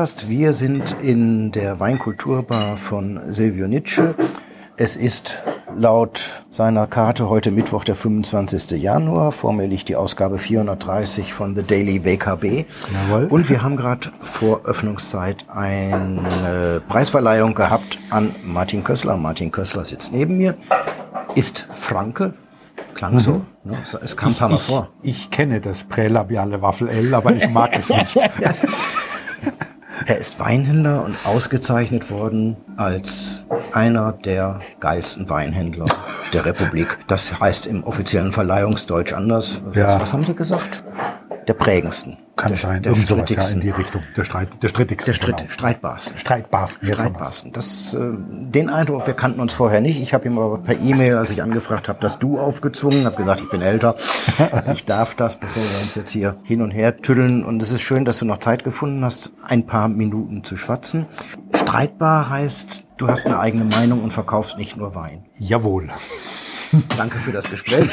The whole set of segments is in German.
Podcast. Wir sind in der Weinkulturbar von Silvio Nitsche. Es ist laut seiner Karte heute Mittwoch, der 25. Januar. Vor mir liegt die Ausgabe 430 von The Daily WKB. Jawohl. Und wir haben gerade vor Öffnungszeit eine Preisverleihung gehabt an Martin Kössler. Martin Kössler sitzt neben mir, ist Franke. Klang so. Ne? Es kam ein paar Mal ich, vor. Ich kenne das prälabiale Waffel-L, aber ich mag es nicht. Er ist Weinhändler und ausgezeichnet worden als einer der geilsten Weinhändler der Republik. Das heißt im offiziellen Verleihungsdeutsch anders. Was, Ja. was haben Sie gesagt? Der prägendsten. Kann der, sein. Der Irgend sowas ja in die Richtung. Der, Streit, der strittigste. Der Stritt, genau. Streitbarsten. Streitbarsten. Streitbarsten. Das, äh, den Eindruck, wir kannten uns vorher nicht. Ich habe ihm aber per E-Mail, als ich angefragt habe, das Du aufgezwungen, habe gesagt, ich bin älter. ich darf das, bevor wir uns jetzt hier hin und her tüddeln. Und es ist schön, dass du noch Zeit gefunden hast, ein paar Minuten zu schwatzen. Streitbar heißt, du hast eine eigene Meinung und verkaufst nicht nur Wein. Jawohl. Danke für das Gespräch.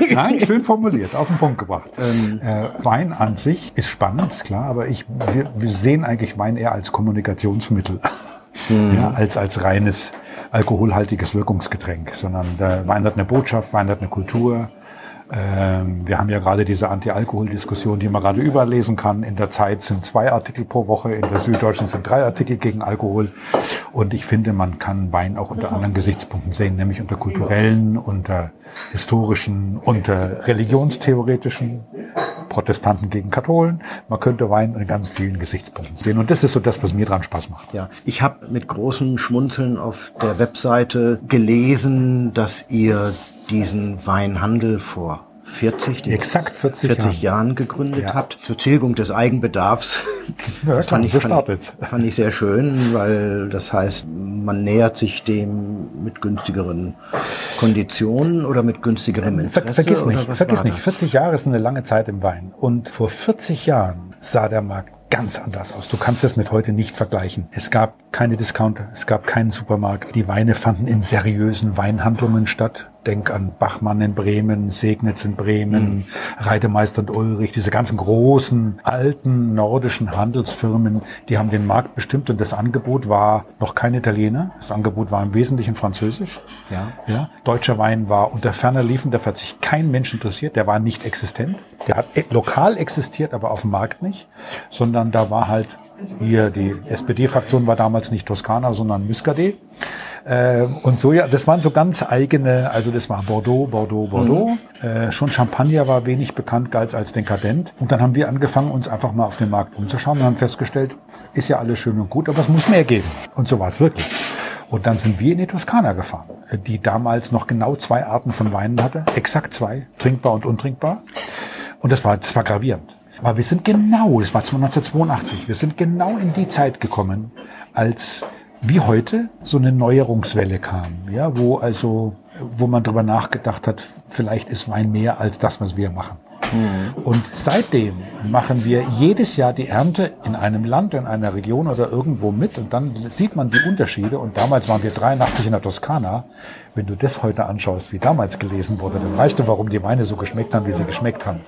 Nein, schön formuliert, auf den Punkt gebracht. Ähm. äh, Wein an sich ist spannend, klar, aber ich, wir, wir sehen eigentlich Wein eher als Kommunikationsmittel, Hm. ja, als als reines alkoholhaltiges Wirkungsgetränk, sondern der Wein hat eine Botschaft, Wein hat eine Kultur. Ähm, wir haben ja gerade diese Anti-Alkohol-Diskussion, die man gerade überall lesen kann. In der Zeit sind zwei Artikel pro Woche, in der Süddeutschen sind drei Artikel gegen Alkohol. Und ich finde, man kann Wein auch unter anderen Gesichtspunkten sehen, nämlich unter kulturellen, unter historischen, unter religionstheoretischen, Protestanten gegen Katholen. Man könnte Wein in ganz vielen Gesichtspunkten sehen. Und das ist so das, was mir dran Spaß macht. Ja, ich habe mit großem Schmunzeln auf der Webseite gelesen, dass ihr diesen Weinhandel vor 40, die- Exakt 40 40 Jahren gegründet Ja. habt, zur Tilgung des Eigenbedarfs. Ja, das fand ich, fand, fand ich sehr schön, weil das heißt, man nähert sich dem mit günstigeren Konditionen oder mit günstigerem Ver Interesse. vergiss oder nicht, vergiss nicht, das? 40 Jahre ist eine lange Zeit im Wein. Und vor 40 Jahren sah der Markt ganz anders aus. Du kannst es mit heute nicht vergleichen. Es gab keine Discounter, es gab keinen Supermarkt. Die Weine fanden in seriösen Weinhandlungen statt. Denk an Bachmann in Bremen, Segnitz in Bremen, Reidemeister und Ulrich, diese ganzen großen, alten nordischen Handelsfirmen, die haben den Markt bestimmt und das Angebot war noch kein Italiener. Das Angebot war im Wesentlichen französisch. Ja. Ja, deutscher Wein war unter ferner Liefen, dafür hat sich kein Mensch interessiert, der war nicht existent. Der hat e- lokal existiert, aber auf dem Markt nicht, sondern da war halt hier die SPD-Fraktion war damals nicht Toskana, sondern Muscadet. Ähm, und so, ja, das waren so ganz eigene, also das war Bordeaux, Bordeaux, Bordeaux. Äh, schon Champagner war wenig bekannt, galt als dekadent. Und dann haben wir angefangen, uns einfach mal auf den Markt umzuschauen und haben festgestellt, ist ja alles schön und gut, aber es muss mehr geben. Und so war es wirklich. Und dann sind wir in die Toskana gefahren, die damals noch genau zwei Arten von Weinen hatte, exakt zwei, trinkbar und untrinkbar. Und das war, das war gravierend. Aber wir sind genau, das war 1982, wir sind genau in die Zeit gekommen, als wie heute so eine Neuerungswelle kam, ja, wo also, wo man drüber nachgedacht hat, vielleicht ist Wein mehr als das, was wir machen. Und seitdem machen wir jedes Jahr die Ernte in einem Land, in einer Region oder irgendwo mit und dann sieht man die Unterschiede. Und damals waren wir 83 in der Toskana. Wenn du das heute anschaust, wie damals gelesen wurde, dann weißt du, warum die Weine so geschmeckt haben, wie sie geschmeckt haben.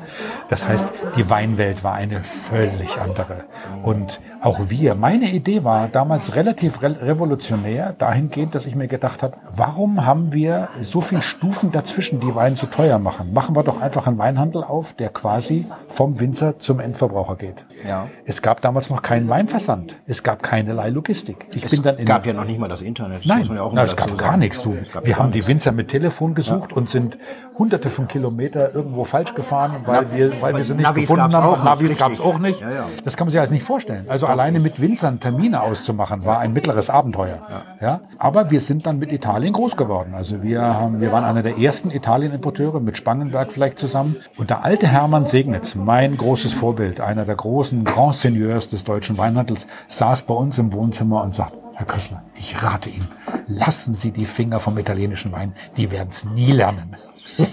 Das heißt, die Weinwelt war eine völlig andere. Und auch wir, meine Idee war damals relativ re revolutionär, dahingehend, dass ich mir gedacht habe, warum haben wir so viele Stufen dazwischen, die Wein so teuer machen? Machen wir doch einfach einen Weinhandel auf, der quasi vom Winzer zum Endverbraucher geht. Ja. Es gab damals noch keinen Weinversand. Es gab keinerlei Logistik. Ich Es bin dann in gab ja noch nicht mal das Internet. Das Nein, muss man ja auch na, es gab gar nichts. Du. Gab Wir haben die. Winzer mit Telefon gesucht und sind hunderte von Kilometer irgendwo falsch gefahren, weil wir, weil wir sie nicht Navis gefunden haben. auch Navis gab es auch nicht. Ja, ja. Das kann man sich alles nicht vorstellen. Also alleine mit Winzern Termine auszumachen, war ein mittleres Abenteuer. Ja. Aber wir sind dann mit Italien groß geworden. Also wir haben, wir waren einer der ersten Italien-Importeure mit Spangenberg vielleicht zusammen. Und der alte Hermann Segnitz, mein großes Vorbild, einer der großen Grand Seigneurs des deutschen Weinhandels, saß bei uns im Wohnzimmer und sagt, Herr Kössler, ich rate Ihnen, lassen Sie die Finger vom italienischen Wein, die werden es nie lernen.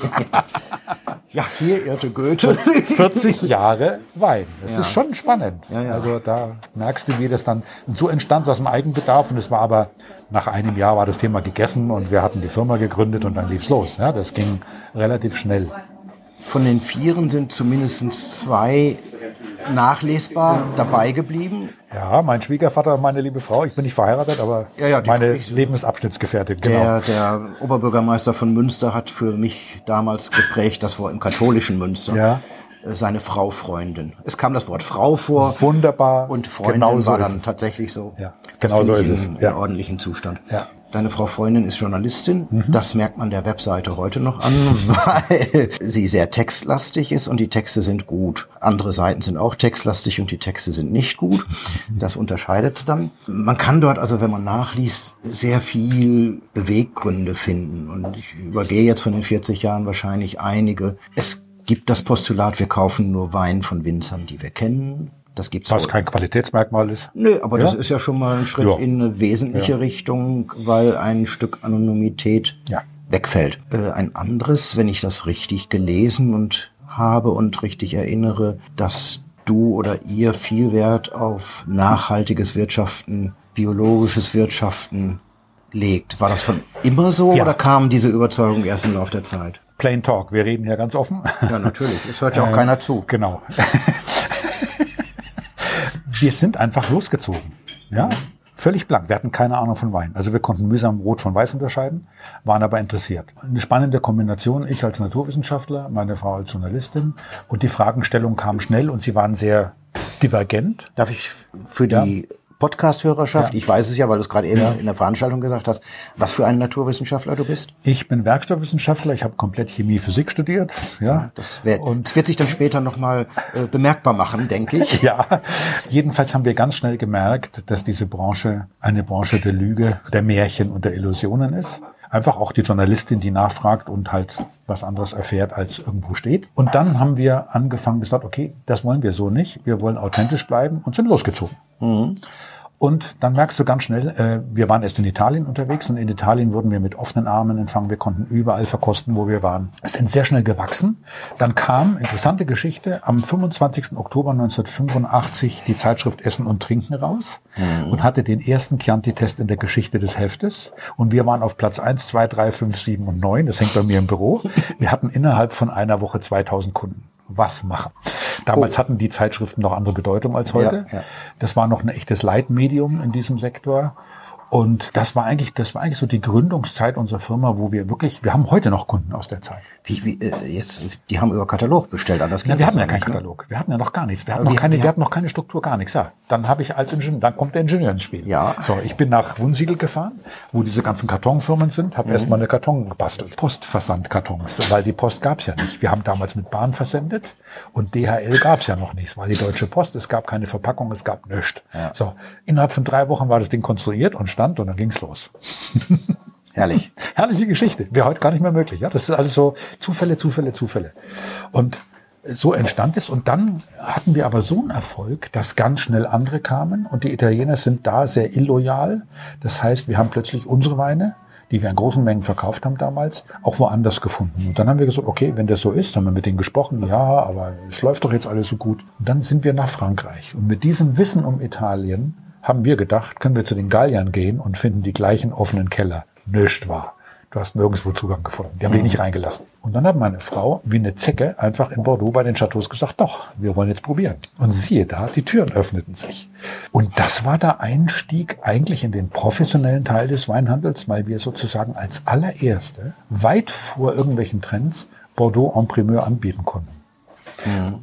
Ja, hier irrte Goethe. 40 Jahre Wein. Das Ja. ist schon spannend. Ja, ja. Also da merkst du, wie das dann, und so entstand es aus dem Eigenbedarf und es war aber, nach einem Jahr war das Thema gegessen und wir hatten die Firma gegründet und dann lief's los. Ja, das ging relativ schnell. Von den Vieren sind zumindest zwei nachlesbar dabei geblieben. Ja, mein Schwiegervater und meine liebe Frau, ich bin nicht verheiratet, aber Ja, ja, meine Lebensabschnittsgefährtin, genau. Der, der Oberbürgermeister von Münster hat für mich damals geprägt, das Wort im katholischen Münster. Ja. Seine Frau Freundin. Es kam das Wort Frau vor. Wunderbar. Und Freundin Genau so war dann tatsächlich so. Ja, genau so ist es. In, Ja. in ordentlichen Zustand. Ja. Deine Frau Freundin ist Journalistin. Mhm. Das merkt man der Webseite heute noch an, weil sie sehr textlastig ist und die Texte sind gut. Andere Seiten sind auch textlastig und die Texte sind nicht gut. Das unterscheidet es dann. Man kann dort also, wenn man nachliest, sehr viel Beweggründe finden. Und ich übergehe jetzt von den 40 Jahren wahrscheinlich einige. Es gibt das Postulat, wir kaufen nur Wein von Winzern, die wir kennen. Das gibt's Was kein Qualitätsmerkmal ist. Nö, aber das Ja? ist ja schon mal ein Schritt Ja. in eine wesentliche Richtung, weil ein Stück Anonymität Ja. wegfällt. Äh, ein anderes, wenn ich das richtig gelesen und habe und richtig erinnere, dass du oder ihr viel Wert auf nachhaltiges Wirtschaften, biologisches Wirtschaften legt. War das von immer so Ja. oder kam diese Überzeugung erst im Laufe der Zeit? Plain Talk, wir reden hier ganz offen. Ja, natürlich. Es hört ja auch Äh, keiner zu. Genau. wir sind einfach losgezogen. Ja, völlig blank. Wir hatten keine Ahnung von Wein. Also wir konnten mühsam Rot von Weiß unterscheiden, waren aber interessiert. Eine spannende Kombination. Ich als Naturwissenschaftler, meine Frau als Journalistin. Und die Fragestellungen kamen schnell und sie waren sehr divergent. Darf ich für die Podcast-Hörerschaft, Ja. ich weiß es ja, weil du es gerade eben Ja. in der Veranstaltung gesagt hast, was für ein Naturwissenschaftler du bist? Ich bin Werkstoffwissenschaftler. Ich habe komplett Chemie, Physik studiert. Ja, Das, wär, Und- das wird sich dann später nochmal äh, bemerkbar machen, denke ich. Ja, jedenfalls haben wir ganz schnell gemerkt, dass diese Branche eine Branche der Lüge, der Märchen und der Illusionen ist. Einfach auch die Journalistin, die nachfragt und halt was anderes erfährt, als irgendwo steht. Und dann haben wir angefangen gesagt, okay, das wollen wir so nicht. Wir wollen authentisch bleiben und sind losgezogen. Und dann merkst du ganz schnell, äh, wir waren erst in Italien unterwegs und in Italien wurden wir mit offenen Armen empfangen. Wir konnten überall verkosten, wo wir waren. Es sind sehr schnell gewachsen. Dann kam, interessante Geschichte, am 25. Oktober 1985 die Zeitschrift Essen und Trinken raus und hatte den ersten Chianti-Test in der Geschichte des Heftes. Und wir waren auf Platz 1, 2, 3, 5, 7 und 9. Das hängt bei mir im Büro. Wir hatten innerhalb von einer Woche 2000 Kunden. Was machen? Damals hatten die Zeitschriften noch andere Bedeutung als heute. Ja, ja. Das war noch ein echtes Leitmedium in diesem Sektor. Und das war eigentlich, das war eigentlich so die Gründungszeit unserer Firma, wo wir wirklich, wir haben heute noch Kunden aus der Zeit. Wie, wie, äh, jetzt, die haben über Katalog bestellt, anders Ja, geht wir das hatten ja keinen ne? Katalog. Wir hatten ja noch gar nichts. Wir hatten, noch wir- keine, wir- wir hatten noch keine Struktur, gar nichts. Ja, dann habe ich als Ingenieur, dann kommt der Ingenieur ins Spiel. Ja. So, ich bin nach Wunsiedel gefahren, wo diese ganzen Kartonfirmen sind, habe erstmal eine Karton gebastelt. Postversandkartons, weil die Post gab's ja nicht. Wir haben damals mit Bahn versendet und DHL gab's ja noch nicht, weil die Deutsche Post, es gab keine Verpackung, es gab nichts. So, innerhalb von drei Wochen war das Ding konstruiert und stand und dann ging's los. Herrlich. Herrliche Geschichte. Wäre heute gar nicht mehr möglich. Ja, das ist alles so Zufälle, Zufälle, Zufälle. Und so entstand es. Und dann hatten wir aber so einen Erfolg, dass ganz schnell andere kamen. Und die Italiener sind da sehr illoyal. Das heißt, wir haben plötzlich unsere Weine, die wir in großen Mengen verkauft haben damals, auch woanders gefunden. Und dann haben wir gesagt, okay, wenn das so ist, haben wir mit denen gesprochen, ja, aber es läuft doch jetzt alles so gut. Und dann sind wir nach Frankreich. Und mit diesem Wissen um Italien haben wir gedacht, können wir zu den Galliern gehen und finden die gleichen offenen Keller. Nicht wahr. Du hast nirgendwo Zugang gefunden. Die haben dich nicht reingelassen. Und dann hat meine Frau, wie eine Zecke, einfach in Bordeaux bei den Chateaus gesagt, doch, wir wollen jetzt probieren. Und siehe da, die Türen öffneten sich. Und das war der Einstieg eigentlich in den professionellen Teil des Weinhandels, weil wir sozusagen als allererste, weit vor irgendwelchen Trends, Bordeaux en Primeur anbieten konnten.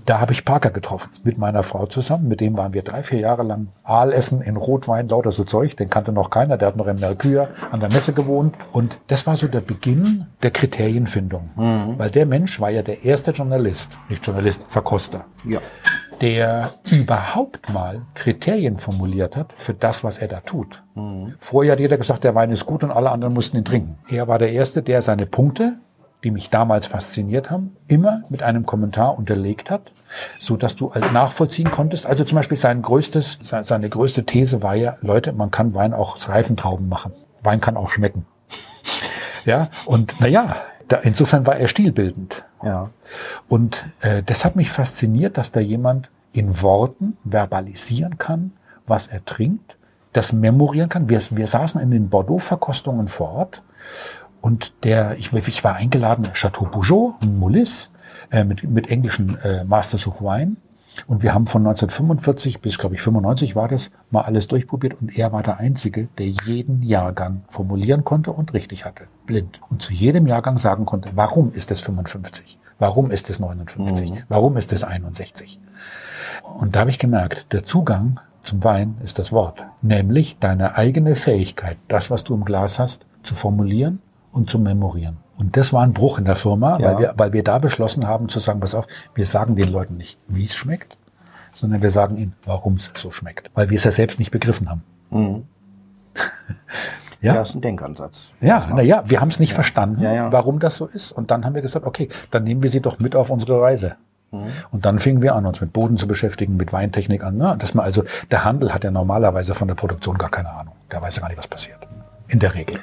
Da habe ich Parker getroffen, mit meiner Frau zusammen. Mit dem waren wir drei, vier Jahre lang Aal essen in Rotwein, lauter so Zeug. Den kannte noch keiner. Der hat noch in Mercure an der Messe gewohnt. Und das war so der Beginn der Kriterienfindung. Weil der Mensch war ja der erste Journalist, nicht Journalist, Verkoster, Ja. der überhaupt mal Kriterien formuliert hat für das, was er da tut. Vorher hat jeder gesagt, der Wein ist gut und alle anderen mussten ihn trinken. Er war der Erste, der seine Punkte die mich damals fasziniert haben, immer mit einem Kommentar unterlegt hat, so dass du halt nachvollziehen konntest. Also zum Beispiel sein größtes, se- seine größte These war ja, Leute, man kann Wein auch aus Reifentrauben machen. Wein kann auch schmecken. Ja, und naja, Da, insofern war er stilbildend. Ja. Und äh, das hat mich fasziniert, dass da jemand in Worten verbalisieren kann, was er trinkt, das memorieren kann. Wir, wir saßen in den Bordeaux-Verkostungen vor Ort und der, ich, ich war eingeladen, Chateau Peugeot, Moulis, äh, mit, mit englischen äh, Masters of Wine. Und wir haben von 1945 bis, glaube ich, 95 war das, mal alles durchprobiert. Und er war der Einzige, der jeden Jahrgang formulieren konnte und richtig hatte. Blind. Und zu jedem Jahrgang sagen konnte, warum ist es 55? Warum ist es 59? Mhm. Warum ist es 61? Und da habe ich gemerkt, der Zugang zum Wein ist das Wort. Nämlich deine eigene Fähigkeit, das, was du im Glas hast, zu formulieren und zu memorieren. Und das war ein Bruch in der Firma, ja. weil, wir, weil wir da beschlossen haben zu sagen, pass auf, wir sagen den Leuten nicht, wie es schmeckt, sondern wir sagen ihnen, warum es so schmeckt. Weil wir es ja selbst nicht begriffen haben. Mhm. ja? das ist ein Denkansatz. Ja, na ja, wir haben es nicht ja. verstanden, ja, warum das so ist. Und dann haben wir gesagt, okay, dann nehmen wir sie doch mit auf unsere Reise. Mhm. Und dann fingen wir an, uns mit Boden zu beschäftigen, mit Weintechnik an. Ne? Das mal also, der Handel hat ja normalerweise von der Produktion gar keine Ahnung. Der weiß ja gar nicht, was passiert. In der Regel.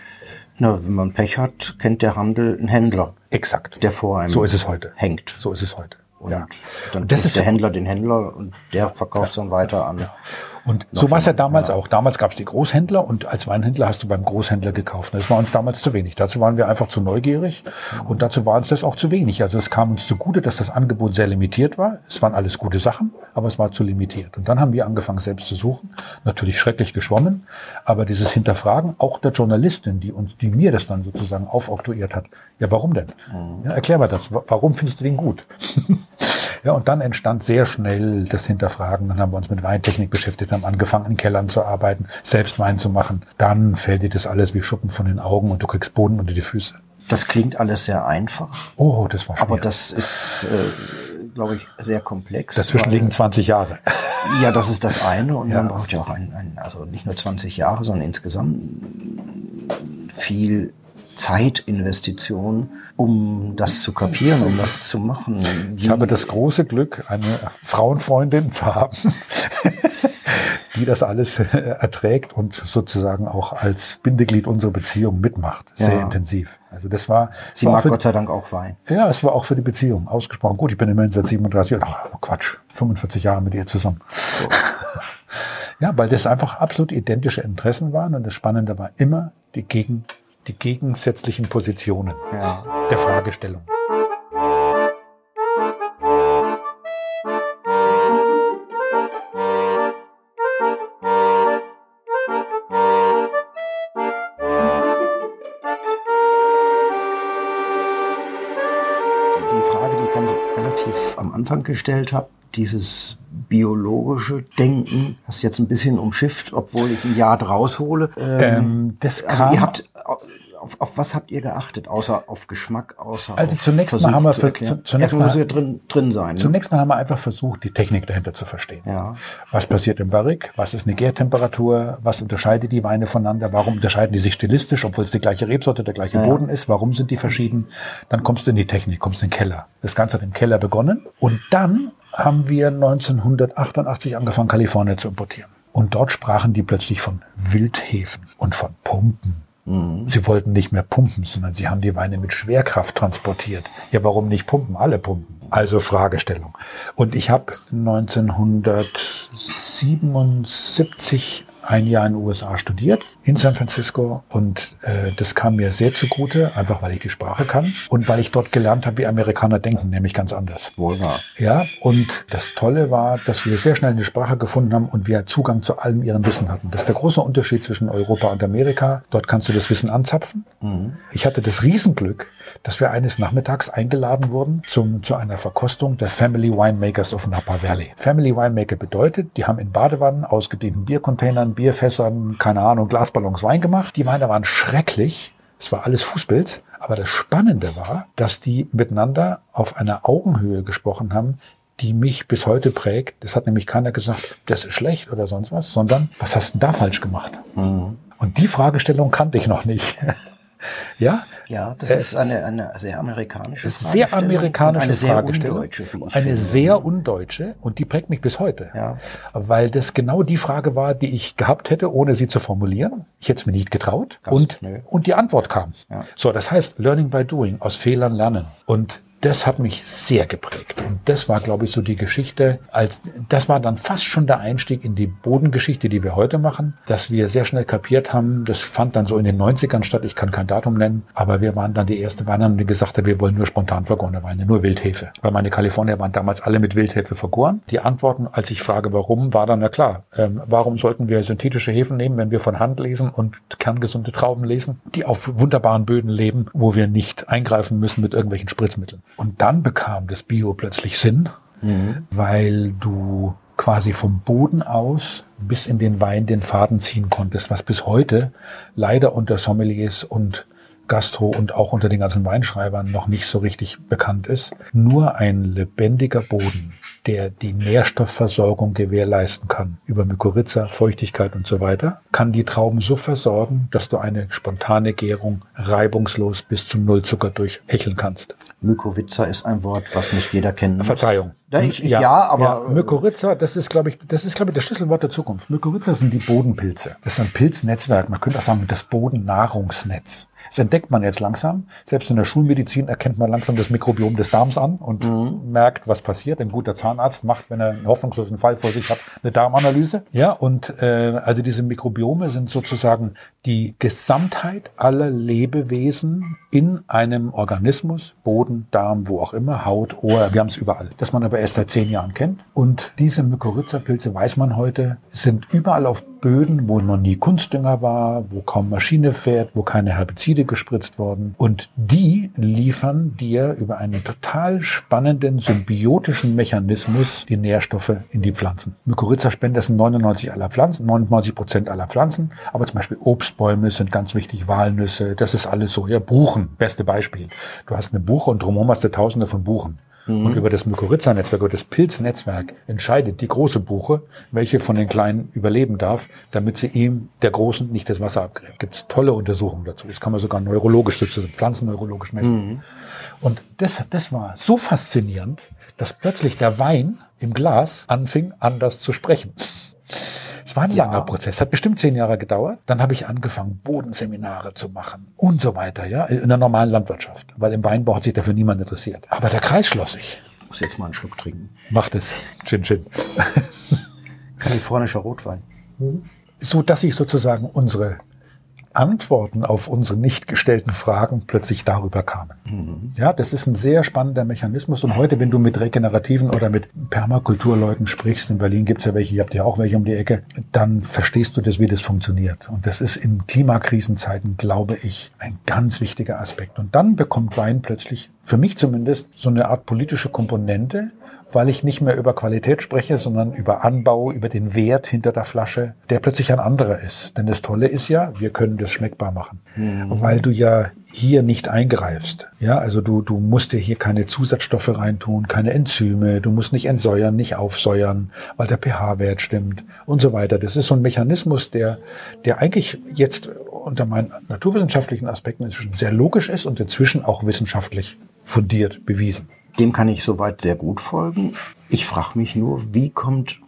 Na, wenn man Pech hat, kennt der Handel einen Händler. Exakt. Der vor einem so ist es heute. hängt. So ist es heute. Und ja. dann das ist der Händler den Händler und der verkauft ja. dann weiter an. Ja. Und so war es ja damals ja. auch. Damals gab es die Großhändler und als Weinhändler hast du beim Großhändler gekauft. Das war uns damals zu wenig. Dazu waren wir einfach zu neugierig und dazu war uns das auch zu wenig. Also es kam uns zugute, dass das Angebot sehr limitiert war. Es waren alles gute Sachen, aber es war zu limitiert. Und dann haben wir angefangen, selbst zu suchen. Natürlich schrecklich geschwommen, aber dieses Hinterfragen auch der Journalistin, die uns, die mir das dann sozusagen aufoktroyiert hat. Ja, warum denn? Mhm. Ja, erklär mal das. Warum findest du den gut? Ja, und dann entstand sehr schnell das Hinterfragen. Dann haben wir uns mit Weintechnik beschäftigt, haben angefangen, in Kellern zu arbeiten, selbst Wein zu machen. Dann fällt dir das alles wie Schuppen von den Augen und du kriegst Boden unter die Füße. Das klingt alles sehr einfach. Oh, das war schwierig. Aber das ist, äh, glaube ich, sehr komplex. Dazwischen liegen 20 Jahre. Ja, das ist das eine. Und ja. man braucht ja auch ein, ein, also nicht nur 20 Jahre, sondern insgesamt viel Zeitinvestition, um das zu kapieren, um das zu machen. Wie ich habe das große Glück, eine Frauenfreundin zu haben, die das alles erträgt und sozusagen auch als Bindeglied unserer Beziehung mitmacht. Sehr ja. intensiv. Also das war. Sie war mag für, Gott sei Dank auch Wein. Ja, es war auch für die Beziehung ausgesprochen. Gut, ich bin immerhin seit 37 Jahren. Oh, Quatsch, 45 Jahre mit ihr zusammen. So. ja, weil das einfach absolut identische Interessen waren und das Spannende war immer die Gegen die gegensätzlichen Positionen ja. der Fragestellung. Die Frage, die ich ganz relativ am Anfang gestellt habe, dieses biologische Denken, hast jetzt ein bisschen umschifft, obwohl ich ein Jahr draus hole. Ähm, ähm, das also ihr habt auf, auf was habt ihr geachtet, außer auf Geschmack, außer Also zunächst mal haben wir zu, zunächst mal, muss ja drin, drin sein. Ne? Zunächst mal haben wir einfach versucht, die Technik dahinter zu verstehen. Ja. Was passiert im Barrique? Was ist eine Gärtemperatur? Was unterscheidet die Weine voneinander? Warum unterscheiden die sich stilistisch, obwohl es die gleiche Rebsorte, der gleiche ja. Boden ist? Warum sind die verschieden? Dann kommst du in die Technik, kommst in den Keller. Das Ganze hat im Keller begonnen und dann haben wir 1988 angefangen, Kalifornien zu importieren. Und dort sprachen die plötzlich von Wildhefen und von Pumpen Mhm. Sie wollten nicht mehr pumpen, sondern sie haben die Weine mit Schwerkraft transportiert. Ja, warum nicht pumpen? Alle pumpen. Also Fragestellung. Und ich habe 1977 ein Jahr in den USA studiert, in San Francisco. Und äh, das kam mir sehr zugute, einfach weil ich die Sprache kann und weil ich dort gelernt habe, wie Amerikaner denken, nämlich ganz anders. Wohl wahr. Ja, und das Tolle war, dass wir sehr schnell eine Sprache gefunden haben und wir Zugang zu allem ihrem Wissen hatten. Das ist der große Unterschied zwischen Europa und Amerika. Dort kannst du das Wissen anzapfen. Mhm. Ich hatte das Riesenglück, dass wir eines Nachmittags eingeladen wurden zum, zu einer Verkostung der Family Winemakers of Napa Valley. Family Winemaker bedeutet, die haben in Badewannen, ausgedehnten Biercontainern, Bierfässern, keine Ahnung, Glasballons Wein gemacht. Die Weine waren schrecklich. Es war alles Fußbild. Aber das Spannende war, dass die miteinander auf einer Augenhöhe gesprochen haben, die mich bis heute prägt. Das hat nämlich keiner gesagt, das ist schlecht oder sonst was, sondern was hast du da falsch gemacht? Mhm. Und die Fragestellung kannte ich noch nicht. Ja, Ja, das ist eine, eine sehr amerikanische ist sehr amerikanische eine sehr Fragestellung. undeutsche, wie ich eine finde. sehr undeutsche und die prägt mich bis heute. Ja. Weil das genau die Frage war, die ich gehabt hätte, ohne sie zu formulieren. Ich hätte es mir nicht getraut. Gast, und, nö. und die Antwort kam. Ja. So, das heißt Learning by Doing, aus Fehlern lernen. Und das hat mich sehr geprägt. Und das war, glaube ich, so die Geschichte, als das war dann fast schon der Einstieg in die Bodengeschichte, die wir heute machen, dass wir sehr schnell kapiert haben, das fand dann so in den 90ern statt, ich kann kein Datum nennen, aber wir waren dann die erste Weine, die gesagt haben, wir wollen nur spontan vergorene Weine, nur Wildhefe. Weil meine Kalifornier waren damals alle mit Wildhefe vergoren. Die Antworten, als ich frage, warum, war dann, na klar, ähm, warum sollten wir synthetische Hefen nehmen, wenn wir von Hand lesen und kerngesunde Trauben lesen, die auf wunderbaren Böden leben, wo wir nicht eingreifen müssen mit irgendwelchen Spritzmitteln. Und dann bekam das Bio plötzlich Sinn, weil du quasi vom Boden aus bis in den Wein den Faden ziehen konntest, was bis heute leider unter Sommeliers und Gastro und auch unter den ganzen Weinschreibern noch nicht so richtig bekannt ist. Nur ein lebendiger Boden, der die Nährstoffversorgung gewährleisten kann, über Mykorrhiza, Feuchtigkeit und so weiter, kann die Trauben so versorgen, dass du eine spontane Gärung reibungslos bis zum Nullzucker durchhecheln kannst. Mykorrhiza ist ein Wort, was nicht jeder kennt. Verzeihung. Ja, ich- ich- ja, aber- Mykorrhiza, das ist, glaube ich, das ist, glaube ich, das Schlüsselwort der Zukunft. Mykorrhiza sind die Bodenpilze. Das ist ein Pilznetzwerk. Man könnte auch sagen, das Bodennahrungsnetz. Das entdeckt man jetzt langsam. Selbst in der Schulmedizin erkennt man langsam das Mikrobiom des Darms an und merkt, was passiert. Ein guter Zahnarzt macht, wenn er einen hoffnungslosen Fall vor sich hat, eine Darmanalyse. Ja, und äh, also diese Mikrobiome sind sozusagen die Gesamtheit aller Lebewesen in einem Organismus, Boden, Darm, wo auch immer, Haut, Ohr, wir haben es überall, das man aber erst seit zehn Jahren kennt. Und diese Mykorrhiza-Pilze, weiß man heute, sind überall auf Böden, wo noch nie Kunstdünger war, wo kaum Maschine fährt, wo keine Herbizide gespritzt wurden. Und die liefern dir über einen total spannenden symbiotischen Mechanismus die Nährstoffe in die Pflanzen. Mykorrhiza-Spender sind 99 aller Pflanzen, 99 Prozent aller Pflanzen, aber zum Beispiel Obstbäume sind ganz wichtig, Walnüsse, das ist alles so. Ja, Buchen, beste Beispiel. Du hast eine Buche und drumherum hast du tausende von Buchen. Und über das Mykorrhiza-Netzwerk, über das Pilznetzwerk entscheidet die große Buche, welche von den kleinen überleben darf, damit sie ihm, der Großen, nicht das Wasser abgräbt. Gibt es tolle Untersuchungen dazu. Das kann man sogar neurologisch, sozusagen pflanzenneurologisch messen. Und das, das war so faszinierend, dass plötzlich der Wein im Glas anfing, anders zu sprechen. Es war ein langer Prozess, hat bestimmt zehn Jahre gedauert. Dann habe ich angefangen, Bodenseminare zu machen und so weiter, ja, in der normalen Landwirtschaft, weil im Weinbau hat sich dafür niemand interessiert. Aber der Kreis schloss sich. Ich muss jetzt mal einen Schluck trinken. Macht es. Chin Chin. Kalifornischer Rotwein. So dass ich sozusagen unsere Antworten auf unsere nicht gestellten Fragen plötzlich darüber kamen. Ja, das ist ein sehr spannender Mechanismus. Und heute, wenn du mit regenerativen oder mit Permakulturleuten sprichst, in Berlin gibt's ja welche, ihr habt ja auch welche um die Ecke, dann verstehst du das, wie das funktioniert. Und das ist in Klimakrisenzeiten, glaube ich, ein ganz wichtiger Aspekt. Und dann bekommt Wein plötzlich, für mich zumindest, so eine Art politische Komponente, weil ich nicht mehr über Qualität spreche, sondern über Anbau, über den Wert hinter der Flasche, der plötzlich ein anderer ist. Denn das Tolle ist ja, wir können das schmeckbar machen, weil du ja hier nicht eingreifst. Ja, also du, du musst dir hier keine Zusatzstoffe reintun, keine Enzyme, du musst nicht entsäuern, nicht aufsäuern, weil der pH-Wert stimmt und so weiter. Das ist so ein Mechanismus, der, der eigentlich jetzt unter meinen naturwissenschaftlichen Aspekten inzwischen sehr logisch ist und inzwischen auch wissenschaftlich fundiert bewiesen. Dem kann ich soweit sehr gut folgen. Ich frage mich nur, wie kommt,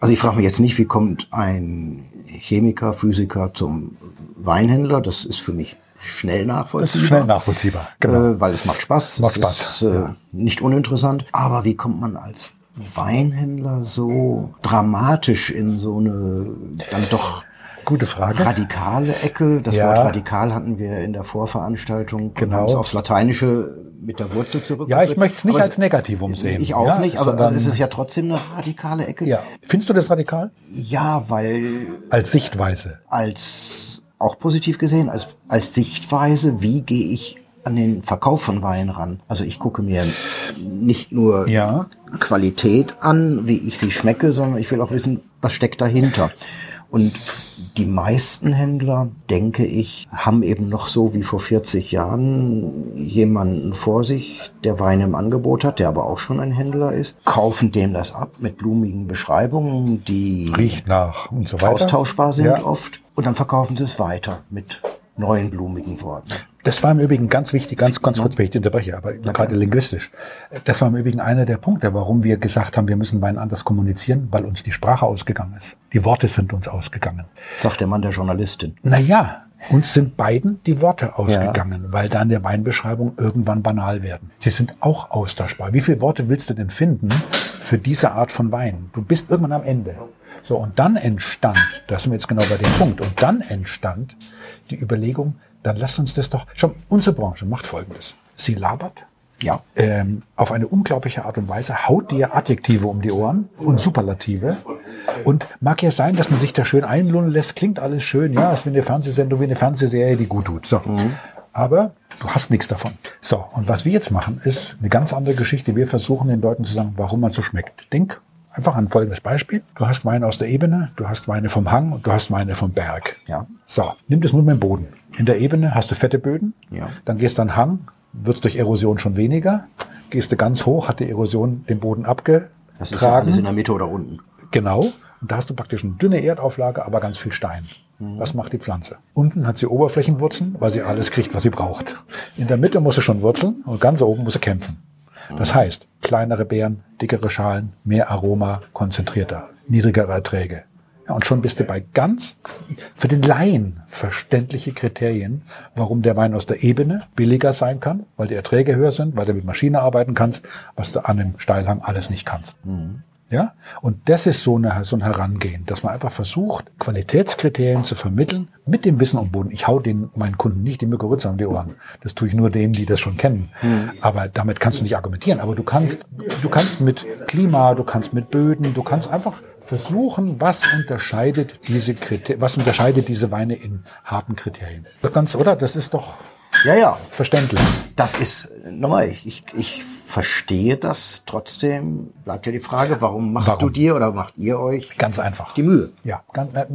also ich frage mich jetzt nicht, wie kommt ein Chemiker, Physiker zum Weinhändler? Das ist für mich schnell nachvollziehbar. Das ist schnell nachvollziehbar. Äh, weil es macht Spaß. Macht es Spaß, Ist, äh, Nicht uninteressant. Aber wie kommt man als Weinhändler so dramatisch in so eine dann doch Gute Frage. radikale Ecke? Das Ja. Wort radikal hatten wir in der Vorveranstaltung. Genau. haben es aufs Lateinische mit der Wurzel zurück. Ja, ich möchte es nicht Aber als Negativum sehen. Ich auch ja, nicht, aber sondern- es ist ja trotzdem eine radikale Ecke. Ja. Findest du das radikal? Ja, weil Als Sichtweise. als auch positiv gesehen, als, als Sichtweise, wie gehe ich an den Verkauf von Wein ran? Also ich gucke mir nicht nur Ja. Qualität an, wie ich sie schmecke, sondern ich will auch wissen, was steckt dahinter. Und die meisten Händler, denke ich, haben eben noch so wie vor 40 Jahren jemanden vor sich, der Wein im Angebot hat, der aber auch schon ein Händler ist, kaufen dem das ab mit blumigen Beschreibungen, die Riecht nach und so weiter. austauschbar sind Ja. oft. Und dann verkaufen sie es weiter mit neuen blumigen Worten. Das war im Übrigen ganz wichtig, ganz, ganz kurz, wenn ich unterbreche, aber gerade linguistisch. Das war im Übrigen einer der Punkte, warum wir gesagt haben, wir müssen Wein anders kommunizieren, weil uns die Sprache ausgegangen ist. Die Worte sind uns ausgegangen. Sagt der Mann der Journalistin. Naja, uns sind beiden die Worte ausgegangen, ja. weil dann der Weinbeschreibung irgendwann banal werden. Sie sind auch austauschbar. Wie viele Worte willst du denn finden für diese Art von Wein? Du bist irgendwann am Ende. So, und dann entstand, da sind wir jetzt genau bei dem Punkt, und dann entstand die Überlegung, dann lass uns das doch. Schon, unsere Branche macht Folgendes. Sie labert. Ja. Ähm, auf eine unglaubliche Art und Weise haut dir Adjektive um die Ohren und Superlative. Und mag ja sein, dass man sich da schön einlullen lässt, klingt alles schön, ja, ist wie eine Fernsehsendung, wie eine Fernsehserie, die gut tut. So. Mhm. Aber du hast nichts davon. So, und was wir jetzt machen, ist eine ganz andere Geschichte. Wir versuchen den Leuten zu sagen, warum man so schmeckt. Denk einfach an folgendes Beispiel. Du hast Weine aus der Ebene, du hast Weine vom Hang und du hast Weine vom Berg. Ja. So, nimm das nur mit dem Boden. In der Ebene hast du fette Böden, ja. dann gehst du an Hang, wird durch Erosion schon weniger. Gehst du ganz hoch, hat die Erosion den Boden abgetragen. Das ist ja alles in der Mitte oder unten. Genau. Und da hast du praktisch eine dünne Erdauflage, aber ganz viel Stein. Mhm. Was macht die Pflanze? Unten hat sie Oberflächenwurzeln, weil sie alles kriegt, was sie braucht. In der Mitte muss sie schon wurzeln und ganz oben muss sie kämpfen. Das mhm. heißt, kleinere Beeren, dickere Schalen, mehr Aroma, konzentrierter, niedrigere Erträge. Ja, und schon bist du bei ganz für den Laien verständliche Kriterien, warum der Wein aus der Ebene billiger sein kann, weil die Erträge höher sind, weil du mit Maschine arbeiten kannst, was du an dem Steilhang alles nicht kannst. Mhm. Ja? Und das ist so, eine, so ein Herangehen, dass man einfach versucht, Qualitätskriterien zu vermitteln mit dem Wissen am Boden. Ich hau den meinen Kunden nicht die Mücke um die Ohren. Das tue ich nur denen, die das schon kennen. Mhm. Aber damit kannst du nicht argumentieren. Aber du kannst, du kannst mit Klima, du kannst mit Böden, du kannst einfach versuchen, was unterscheidet diese Kriterien, was unterscheidet diese Weine in harten Kriterien. Das ganz, oder? Das ist doch ja, ja. Verständlich. Das ist, nochmal, ich, ich, ich verstehe das. Trotzdem bleibt ja die Frage, warum machst warum? du dir oder macht ihr euch ganz einfach die Mühe? Ja, ganz, äh,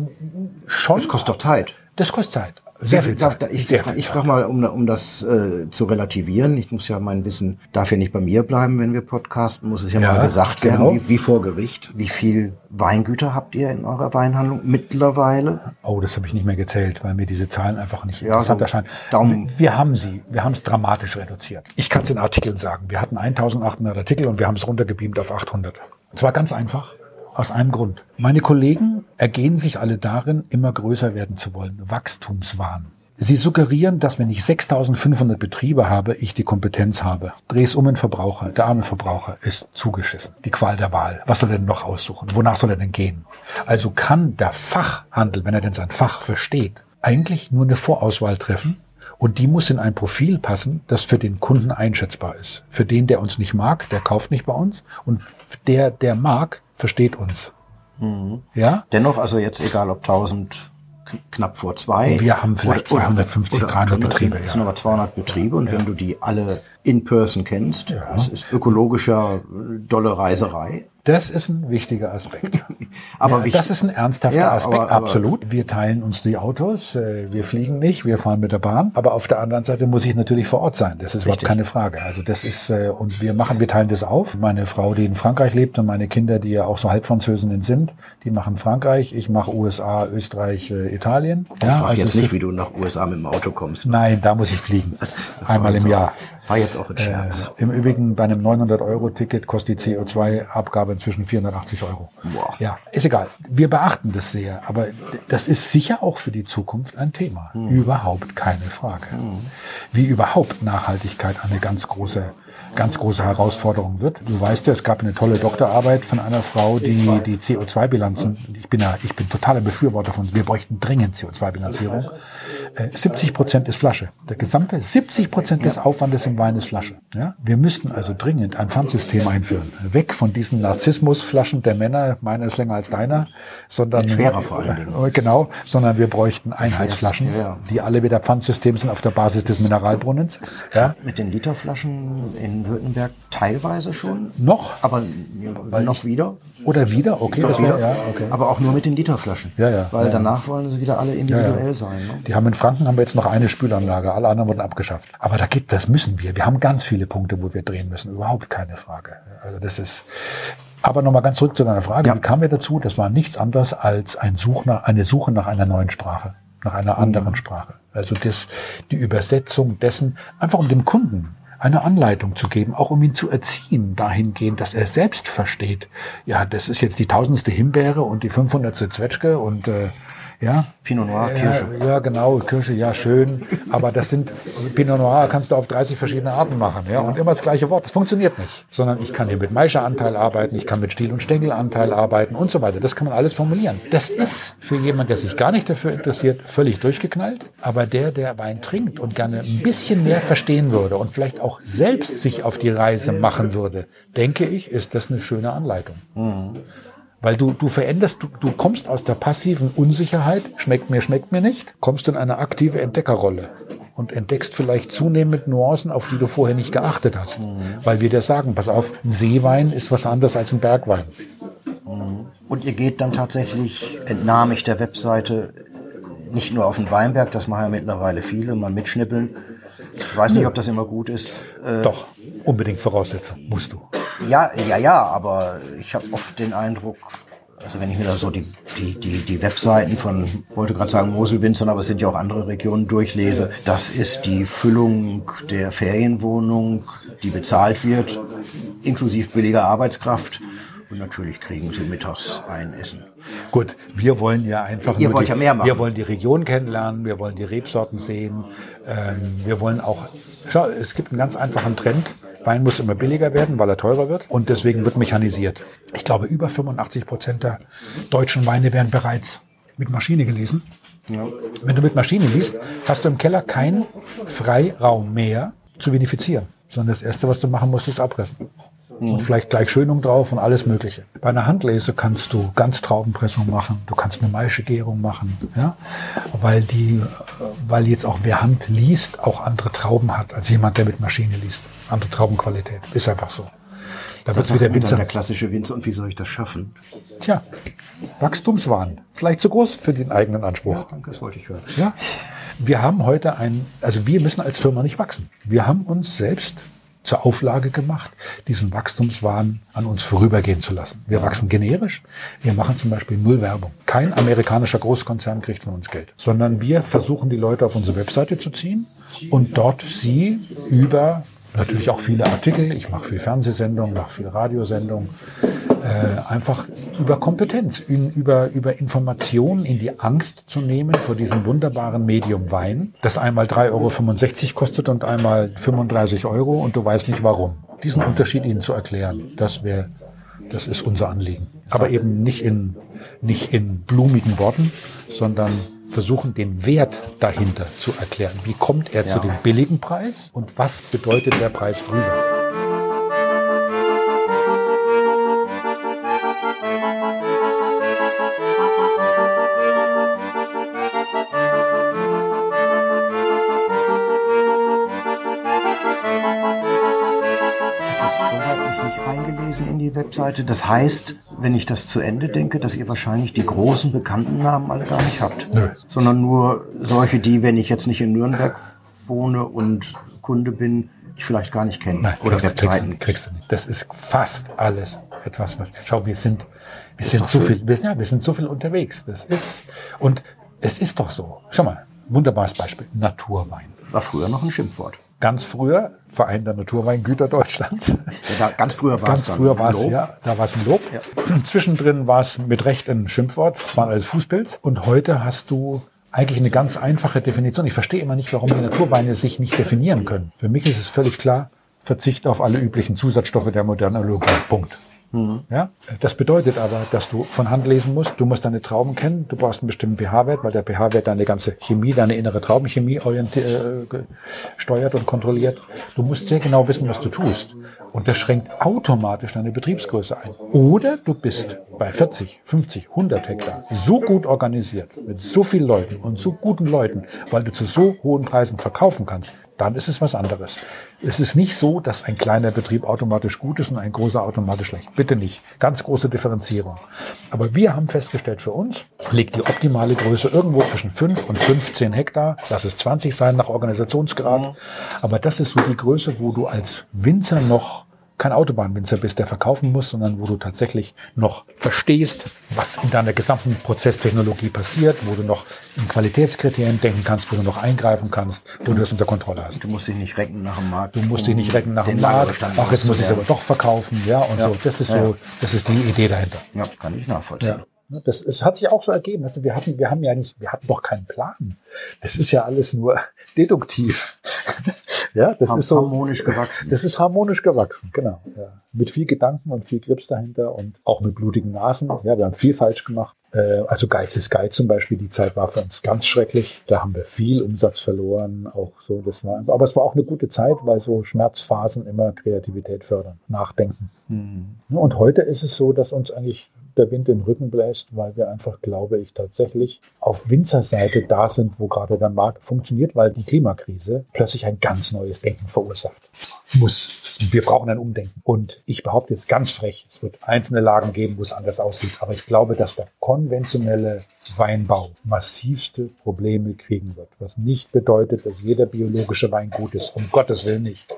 schon. Das kostet doch Zeit. Das kostet Zeit. Sehr viel Zeit. Ich, ich, ich frage mal, um, um das äh, zu relativieren. Ich muss ja mein Wissen darf ja nicht bei mir bleiben, wenn wir podcasten, muss es ja, ja mal gesagt genau. werden, wie, wie vor Gericht. Wie viel Weingüter habt ihr in eurer Weinhandlung mittlerweile? Oh, das habe ich nicht mehr gezählt, weil mir diese Zahlen einfach nicht ja, interessant so erscheinen. Darum wir haben sie, wir haben es dramatisch reduziert. Ich kann es in Artikeln sagen. Wir hatten 1800 Artikel und wir haben es runtergebeamt auf 800. Und zwar ganz einfach. Aus einem Grund. Meine Kollegen ergehen sich alle darin, immer größer werden zu wollen. Wachstumswahn. Sie suggerieren, dass wenn ich 6500 Betriebe habe, ich die Kompetenz habe. Dreh es um den Verbraucher. Der arme Verbraucher ist zugeschissen. Die Qual der Wahl. Was soll er denn noch aussuchen? Wonach soll er denn gehen? Also kann der Fachhandel, wenn er denn sein Fach versteht, eigentlich nur eine Vorauswahl treffen und die muss in ein Profil passen, das für den Kunden einschätzbar ist. Für den, der uns nicht mag, der kauft nicht bei uns. Und der, der mag, versteht uns. Mhm. Ja? Dennoch, also jetzt egal ob 1000 knapp vor zwei. Wir haben vielleicht oder, 250, oder 300 Betriebe. Es sind aber 200 Betriebe und ja. wenn du die alle in person kennst, ja. das ist ökologischer, dolle Reiserei. Das ist ein wichtiger Aspekt. aber ja, das ist ein ernsthafter ja, Aspekt, aber, aber, absolut. Wir teilen uns die Autos, äh, wir fliegen nicht, wir fahren mit der Bahn. Aber auf der anderen Seite muss ich natürlich vor Ort sein. Das ist überhaupt keine Frage. Also das ist, äh, und wir machen, wir teilen das auf. Meine Frau, die in Frankreich lebt und meine Kinder, die ja auch so Halbfranzösinnen sind, die machen Frankreich. Ich mache USA, Österreich, äh, Italien. Ich ja, frage also jetzt nicht, wie du nach USA mit dem Auto kommst. Nein, da muss ich fliegen. Einmal im Jahr. War jetzt auch ein Scherz. Äh, Im Übrigen bei einem 900-Euro-Ticket kostet die CO2-Abgabe inzwischen 480 Euro. Boah. Ja, ist egal. Wir beachten das sehr, aber das ist sicher auch für die Zukunft ein Thema. Hm. Überhaupt keine Frage. Hm. Wie überhaupt Nachhaltigkeit eine ganz große ganz große Herausforderung wird. Du weißt ja, es gab eine tolle Doktorarbeit von einer Frau, die die CO2-Bilanzen, ich bin ja, ich bin totaler Befürworter von, wir bräuchten dringend CO2-Bilanzierung. 70 äh, Prozent ist Flasche. Der gesamte 70 Prozent des Aufwandes im Wein ist Flasche. Ja? Wir müssten also dringend ein Pfandsystem einführen. Weg von diesen Narzissmusflaschen der Männer, meiner ist länger als deiner, sondern schwerer vor allen Dingen. Äh, genau, sondern wir bräuchten Einheitsflaschen, die alle wieder Pfandsystem sind auf der Basis des Mineralbrunnens. Ja? Mit den Literflaschen in Württemberg teilweise schon. Noch? Aber noch wieder. Oder wieder? Okay, wieder. ja, okay. Aber auch nur mit den Literflaschen. Ja, ja. Weil danach wollen sie wieder alle individuell sein. Ne? Die haben in Franken haben wir jetzt noch eine Spülanlage, alle anderen wurden abgeschafft. Aber da geht, das müssen wir. Wir haben ganz viele Punkte, wo wir drehen müssen. Überhaupt keine Frage. Also das ist. Aber nochmal ganz zurück zu deiner Frage. Wie kamen wir dazu? Das war nichts anderes als ein Such nach, eine Suche nach einer neuen Sprache nach einer anderen Sprache. Also das, die Übersetzung dessen, einfach um dem Kunden eine Anleitung zu geben, auch um ihn zu erziehen, dahingehend, dass er selbst versteht, ja, das ist jetzt die tausendste Himbeere und die 500. Zwetschge und äh, ja. Pinot Noir, Kirsche. Ja, genau, Kirsche, ja, schön. Aber das sind, Pinot Noir kannst du auf 30 verschiedene Arten machen, ja. Und immer das gleiche Wort. Das funktioniert nicht. Sondern ich kann hier mit Maischeanteil arbeiten, ich kann mit Stiel- und Stängelanteil arbeiten und so weiter. Das kann man alles formulieren. Das ist für jemand, der sich gar nicht dafür interessiert, völlig durchgeknallt. Aber der, der Wein trinkt und gerne ein bisschen mehr verstehen würde und vielleicht auch selbst sich auf die Reise machen würde, denke ich, ist das eine schöne Anleitung. Mhm. Weil du, du veränderst, du, du kommst aus der passiven Unsicherheit, schmeckt mir, schmeckt mir nicht, kommst in eine aktive Entdeckerrolle und entdeckst vielleicht zunehmend Nuancen, auf die du vorher nicht geachtet hast. Mhm. Weil wir dir sagen, pass auf, ein Seewein ist was anderes als ein Bergwein. Mhm. Und ihr geht dann tatsächlich, entnahm ich der Webseite, nicht nur auf den Weinberg, das machen ja mittlerweile viele, mal mitschnippeln. Ich weiß nicht, ob das immer gut ist. Äh, Doch, unbedingt Voraussetzung, musst du. Ja, ja, ja, aber ich habe oft den Eindruck, also wenn ich mir da so die, die, die, die Webseiten von, wollte gerade sagen Moselwinzern, aber es sind ja auch andere Regionen durchlese, das ist die Füllung der Ferienwohnung, die bezahlt wird, inklusive billiger Arbeitskraft. Und natürlich kriegen sie mittags ein Essen. Gut, wir wollen ja einfach Ihr wollt die, ja mehr machen. Wir wollen die Region kennenlernen, wir wollen die Rebsorten sehen. Ähm, wir wollen auch, schau, es gibt einen ganz einfachen Trend. Wein muss immer billiger werden, weil er teurer wird. Und deswegen wird mechanisiert. Ich glaube, über 85 Prozent der deutschen Weine werden bereits mit Maschine gelesen. Ja. Wenn du mit Maschine liest, hast du im Keller keinen Freiraum mehr zu vinifizieren. Sondern das Erste, was du machen musst, ist abpressen mhm. und vielleicht gleich Schönung drauf und alles Mögliche. Bei einer Handlese kannst du ganz Traubenpressung machen, du kannst eine Maischegärung machen, ja, weil die, weil jetzt auch wer Hand liest, auch andere Trauben hat als jemand, der mit Maschine liest. Andere Traubenqualität. Ist einfach so. Da wird wieder Winzer. Der klassische Winzer. Und wie soll ich das schaffen? Tja, Wachstumswahn. Vielleicht zu groß für den eigenen Anspruch. Ja, danke, das wollte ich hören. Ja. Wir haben heute ein, also wir müssen als Firma nicht wachsen. Wir haben uns selbst zur Auflage gemacht, diesen Wachstumswahn an uns vorübergehen zu lassen. Wir wachsen generisch. Wir machen zum Beispiel null Werbung. Kein amerikanischer Großkonzern kriegt von uns Geld, sondern wir versuchen die Leute auf unsere Webseite zu ziehen und dort sie über natürlich auch viele Artikel. Ich mache viel Fernsehsendungen, mache viel Radiosendungen. Äh, einfach über Kompetenz, in, über, über Informationen in die Angst zu nehmen vor diesem wunderbaren Medium Wein, das einmal 3,65 Euro kostet und einmal 35 Euro und du weißt nicht warum. Diesen Unterschied ihnen zu erklären, das wäre, das ist unser Anliegen. Aber eben nicht in, nicht in blumigen Worten, sondern versuchen, den Wert dahinter zu erklären. Wie kommt er ja. zu dem billigen Preis und was bedeutet der Preis drüber? reingelesen in die Webseite. Das heißt, wenn ich das zu Ende denke, dass ihr wahrscheinlich die großen bekannten Namen alle gar nicht habt. Nö. Sondern nur solche, die, wenn ich jetzt nicht in Nürnberg wohne und Kunde bin, ich vielleicht gar nicht kenne. Nein, oder kriegst, Webseiten. Kriegst, du nicht. Das ist fast alles etwas, was. Schau, wir sind, wir sind so viel, wir, ja, wir sind so viel unterwegs. Das ist, und es ist doch so. Schau mal, wunderbares Beispiel. Naturwein. War früher noch ein Schimpfwort ganz früher, Verein der Naturweingüter Deutschlands. Ja, ganz früher war ganz es früher war es, ja, da war es ein Lob. Ja. Zwischendrin war es mit Recht ein Schimpfwort, es waren alles Fußpilz. Und heute hast du eigentlich eine ganz einfache Definition. Ich verstehe immer nicht, warum die Naturweine sich nicht definieren können. Für mich ist es völlig klar, Verzicht auf alle üblichen Zusatzstoffe der Modernologie. Punkt. Mhm. Ja? Das bedeutet aber, dass du von Hand lesen musst. Du musst deine Trauben kennen. Du brauchst einen bestimmten pH-Wert, weil der pH-Wert deine ganze Chemie, deine innere Traubenchemie äh, steuert und kontrolliert. Du musst sehr genau wissen, was du tust. Und das schränkt automatisch deine Betriebsgröße ein. Oder du bist bei 40, 50, 100 Hektar so gut organisiert, mit so vielen Leuten und so guten Leuten, weil du zu so hohen Preisen verkaufen kannst, dann ist es was anderes. Es ist nicht so, dass ein kleiner Betrieb automatisch gut ist und ein großer automatisch schlecht. Bitte nicht. Ganz große Differenzierung. Aber wir haben festgestellt für uns, liegt die optimale Größe irgendwo zwischen 5 und 15 Hektar. Lass es 20 sein nach Organisationsgrad. Mhm. Aber das ist so die Größe, wo du als Winzer noch kein Autobahnwinzer bist, der verkaufen muss, sondern wo du tatsächlich noch verstehst, was in deiner gesamten Prozesstechnologie passiert, wo du noch in Qualitätskriterien denken kannst, wo du noch eingreifen kannst, wo du das unter Kontrolle hast. Du musst dich nicht recken nach dem Markt. Du musst dich nicht recken nach dem Markt. Ach, jetzt muss ich es aber doch verkaufen, ja, und ja. so. Das ist so, das ist die Idee dahinter. Ja, kann ich nachvollziehen. Ja. Das, es hat sich auch so ergeben. Also wir hatten, wir haben ja nicht, wir hatten doch keinen Plan. Es ist ja alles nur deduktiv. Ja, das Har ist so harmonisch gewachsen. Das ist harmonisch gewachsen, genau. Ja. Mit viel Gedanken und viel Grips dahinter und auch mit blutigen Nasen. Ja, wir haben viel falsch gemacht. Äh, also Geiz ist Geiz zum Beispiel, die Zeit war für uns ganz schrecklich. Da haben wir viel Umsatz verloren, auch so. Das war, aber es war auch eine gute Zeit, weil so Schmerzphasen immer Kreativität fördern, Nachdenken. Mhm. Und heute ist es so, dass uns eigentlich der Wind den Rücken bläst, weil wir einfach, glaube ich, tatsächlich auf Winzerseite da sind, wo gerade der Markt funktioniert, weil die Klimakrise plötzlich ein ganz neues Denken verursacht. Muss. Wir brauchen ein Umdenken. Und ich behaupte jetzt ganz frech, es wird einzelne Lagen geben, wo es anders aussieht. Aber ich glaube, dass der konventionelle Weinbau massivste Probleme kriegen wird. Was nicht bedeutet, dass jeder biologische Wein gut ist. Um Gottes Willen nicht.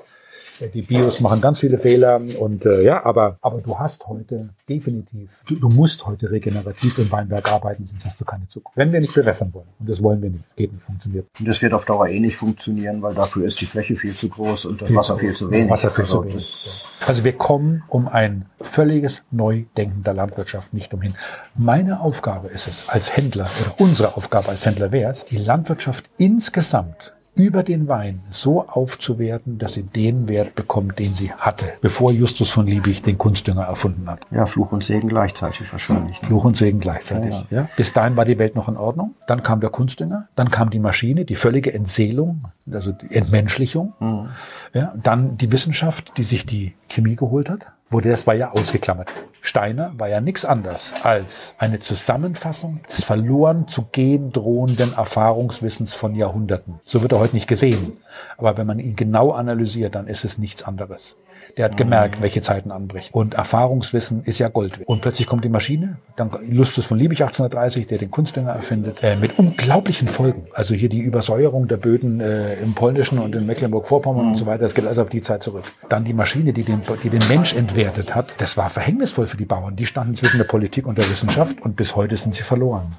Die Bios machen ganz viele Fehler und äh, ja, aber, aber du hast heute definitiv, du, du, musst heute regenerativ im Weinberg arbeiten, sonst hast du keine Zukunft. Wenn wir nicht bewässern wollen. Und das wollen wir nicht. Geht nicht, funktioniert. Und das wird auf Dauer eh nicht funktionieren, weil dafür ist die Fläche viel zu groß und das viel Wasser viel zu wenig. Wasser viel also, zu wenig. Also wir kommen um ein völliges Neudenken der Landwirtschaft nicht umhin. Meine Aufgabe ist es als Händler oder unsere Aufgabe als Händler wäre es, die Landwirtschaft insgesamt über den Wein so aufzuwerten, dass sie den Wert bekommt, den sie hatte, bevor Justus von Liebig den Kunstdünger erfunden hat. Ja, Fluch und Segen gleichzeitig wahrscheinlich. Ne? Fluch und Segen gleichzeitig. Ja, ja. ja, Bis dahin war die Welt noch in Ordnung. Dann kam der Kunstdünger, dann kam die Maschine, die völlige Entseelung, also die Entmenschlichung. Mhm. Ja, dann die Wissenschaft, die sich die Chemie geholt hat wurde das war ja ausgeklammert. Steiner war ja nichts anderes als eine Zusammenfassung des verloren zu gehen drohenden Erfahrungswissens von Jahrhunderten. So wird er heute nicht gesehen. Aber wenn man ihn genau analysiert, dann ist es nichts anderes. Der hat gemerkt, welche Zeiten anbrechen. Und Erfahrungswissen ist ja Gold. Und plötzlich kommt die Maschine, dann Justus von Liebig 1830, der den Kunstdünger erfindet, äh, mit unglaublichen Folgen. Also hier die Übersäuerung der Böden äh, im Polnischen und in Mecklenburg-Vorpommern mhm. und so weiter, das geht alles auf die Zeit zurück. Dann die Maschine, die den, die den Mensch entwertet hat, das war verhängnisvoll für die Bauern. Die standen zwischen der Politik und der Wissenschaft und bis heute sind sie verloren.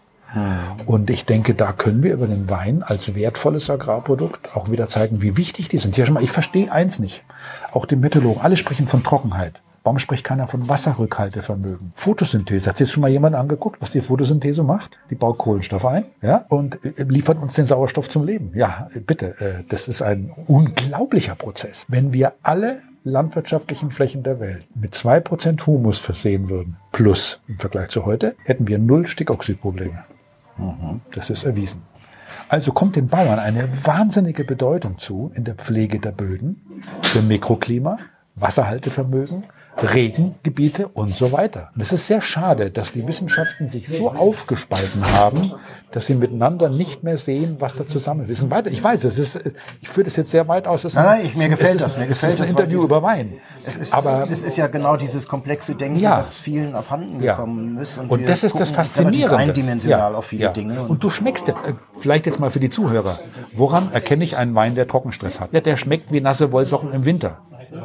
Und ich denke, da können wir über den Wein als wertvolles Agrarprodukt auch wieder zeigen, wie wichtig die sind. Hier schon mal, ich verstehe eins nicht. Auch die Meteorologen, alle sprechen von Trockenheit. Warum spricht keiner von Wasserrückhaltevermögen? Photosynthese. Hat sich jetzt schon mal jemand angeguckt, was die Photosynthese macht? Die baut Kohlenstoff ein, ja, und liefert uns den Sauerstoff zum Leben. Ja, bitte. Äh, das ist ein unglaublicher Prozess. Wenn wir alle landwirtschaftlichen Flächen der Welt mit zwei Prozent Humus versehen würden, plus im Vergleich zu heute, hätten wir null Stickoxidprobleme. Mhm. Das ist erwiesen. Also kommt den Bauern eine wahnsinnige Bedeutung zu in der Pflege der Böden, für Mikroklima, Wasserhaltevermögen, Regengebiete und so weiter. Und es ist sehr schade, dass die Wissenschaften sich so aufgespalten haben, dass sie miteinander nicht mehr sehen, was da zusammen ist. Weiter. Ich weiß, es ist, ich führe das jetzt sehr weit aus. Nein, nein, ich, mir gefällt ist, das. Mir gefällt es ist ein Interview dieses, über Wein. Es ist, Aber es ist ja genau dieses komplexe Denken, ja, das vielen abhanden gekommen ist. Und, und das ist das Faszinierende. Eindimensional ja, auf viele ja. Dinge. Und, und, du schmeckst, äh, vielleicht jetzt mal für die Zuhörer, woran erkenne ich einen Wein, der Trockenstress hat? Ja, der schmeckt wie nasse Wollsocken im Winter.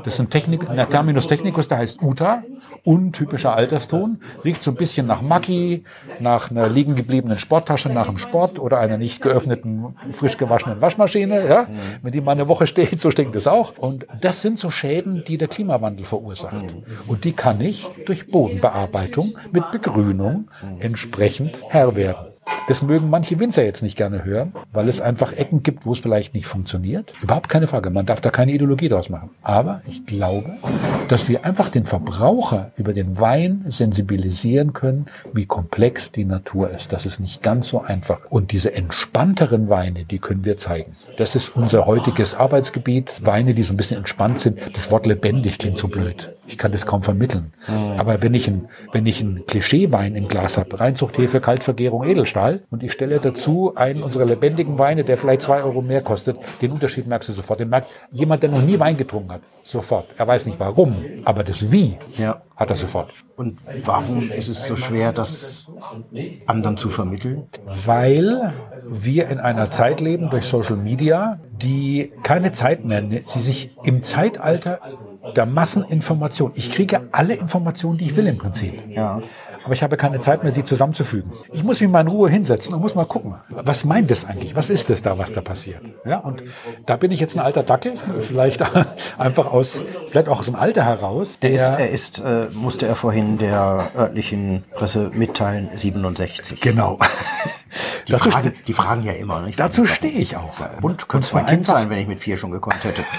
Das ist ein, Technik, ein Terminus technicus, der heißt Uta, untypischer Alterston, riecht so ein bisschen nach Maki, nach einer liegen gebliebenen Sporttasche nach dem Sport oder einer nicht geöffneten, frisch gewaschenen Waschmaschine, ja, wenn die mal eine Woche steht, so stinkt es auch. Und das sind so Schäden, die der Klimawandel verursacht. Und die kann ich durch Bodenbearbeitung mit Begrünung entsprechend Herr werden. Das mögen manche Winzer jetzt nicht gerne hören, weil es einfach Ecken gibt, wo es vielleicht nicht funktioniert. Überhaupt keine Frage. Man darf da keine Ideologie draus machen. Aber ich glaube, dass wir einfach den Verbraucher über den Wein sensibilisieren können, wie komplex die Natur ist. Das ist nicht ganz so einfach. Und diese entspannteren Weine, die können wir zeigen. Das ist unser heutiges Arbeitsgebiet. Weine, die so ein bisschen entspannt sind. Das Wort lebendig klingt so blöd. Ich kann das kaum vermitteln. Mhm. Aber wenn ich ein, wenn ich ein Klischeewein im Glas habe, Reinzucht, Hefe, Kaltvergärung, Edelstahl, und ich stelle dazu einen unserer lebendigen Weine, der vielleicht zwei Euro mehr kostet, den Unterschied merkst du sofort. Den merkt jemand, der noch nie Wein getrunken hat, sofort. Er weiß nicht warum, aber das Wie ja. hat er sofort. Und warum ist es so schwer, das anderen zu vermitteln? Weil wir in einer Zeit leben durch Social Media, die keine Zeit mehr, sie sich im Zeitalter der Masseninformation. Ich kriege alle Informationen, die ich will im Prinzip. Ja. Aber ich habe keine Zeit mehr, sie zusammenzufügen. Ich muss mich mal in Ruhe hinsetzen und muss mal gucken, was meint das eigentlich? Was ist das da, was da passiert? Ja, und da bin ich jetzt ein alter Dackel, vielleicht einfach aus, vielleicht auch aus dem Alter heraus. Der ist, er ist, äh, musste er vorhin der örtlichen Presse mitteilen, 67. Genau. Die, Dazu Frage, die fragen ja immer. Nicht? Dazu stehe ich auch. Und könnte zwar mein Kind sein, wenn ich mit vier schon gekonnt hätte.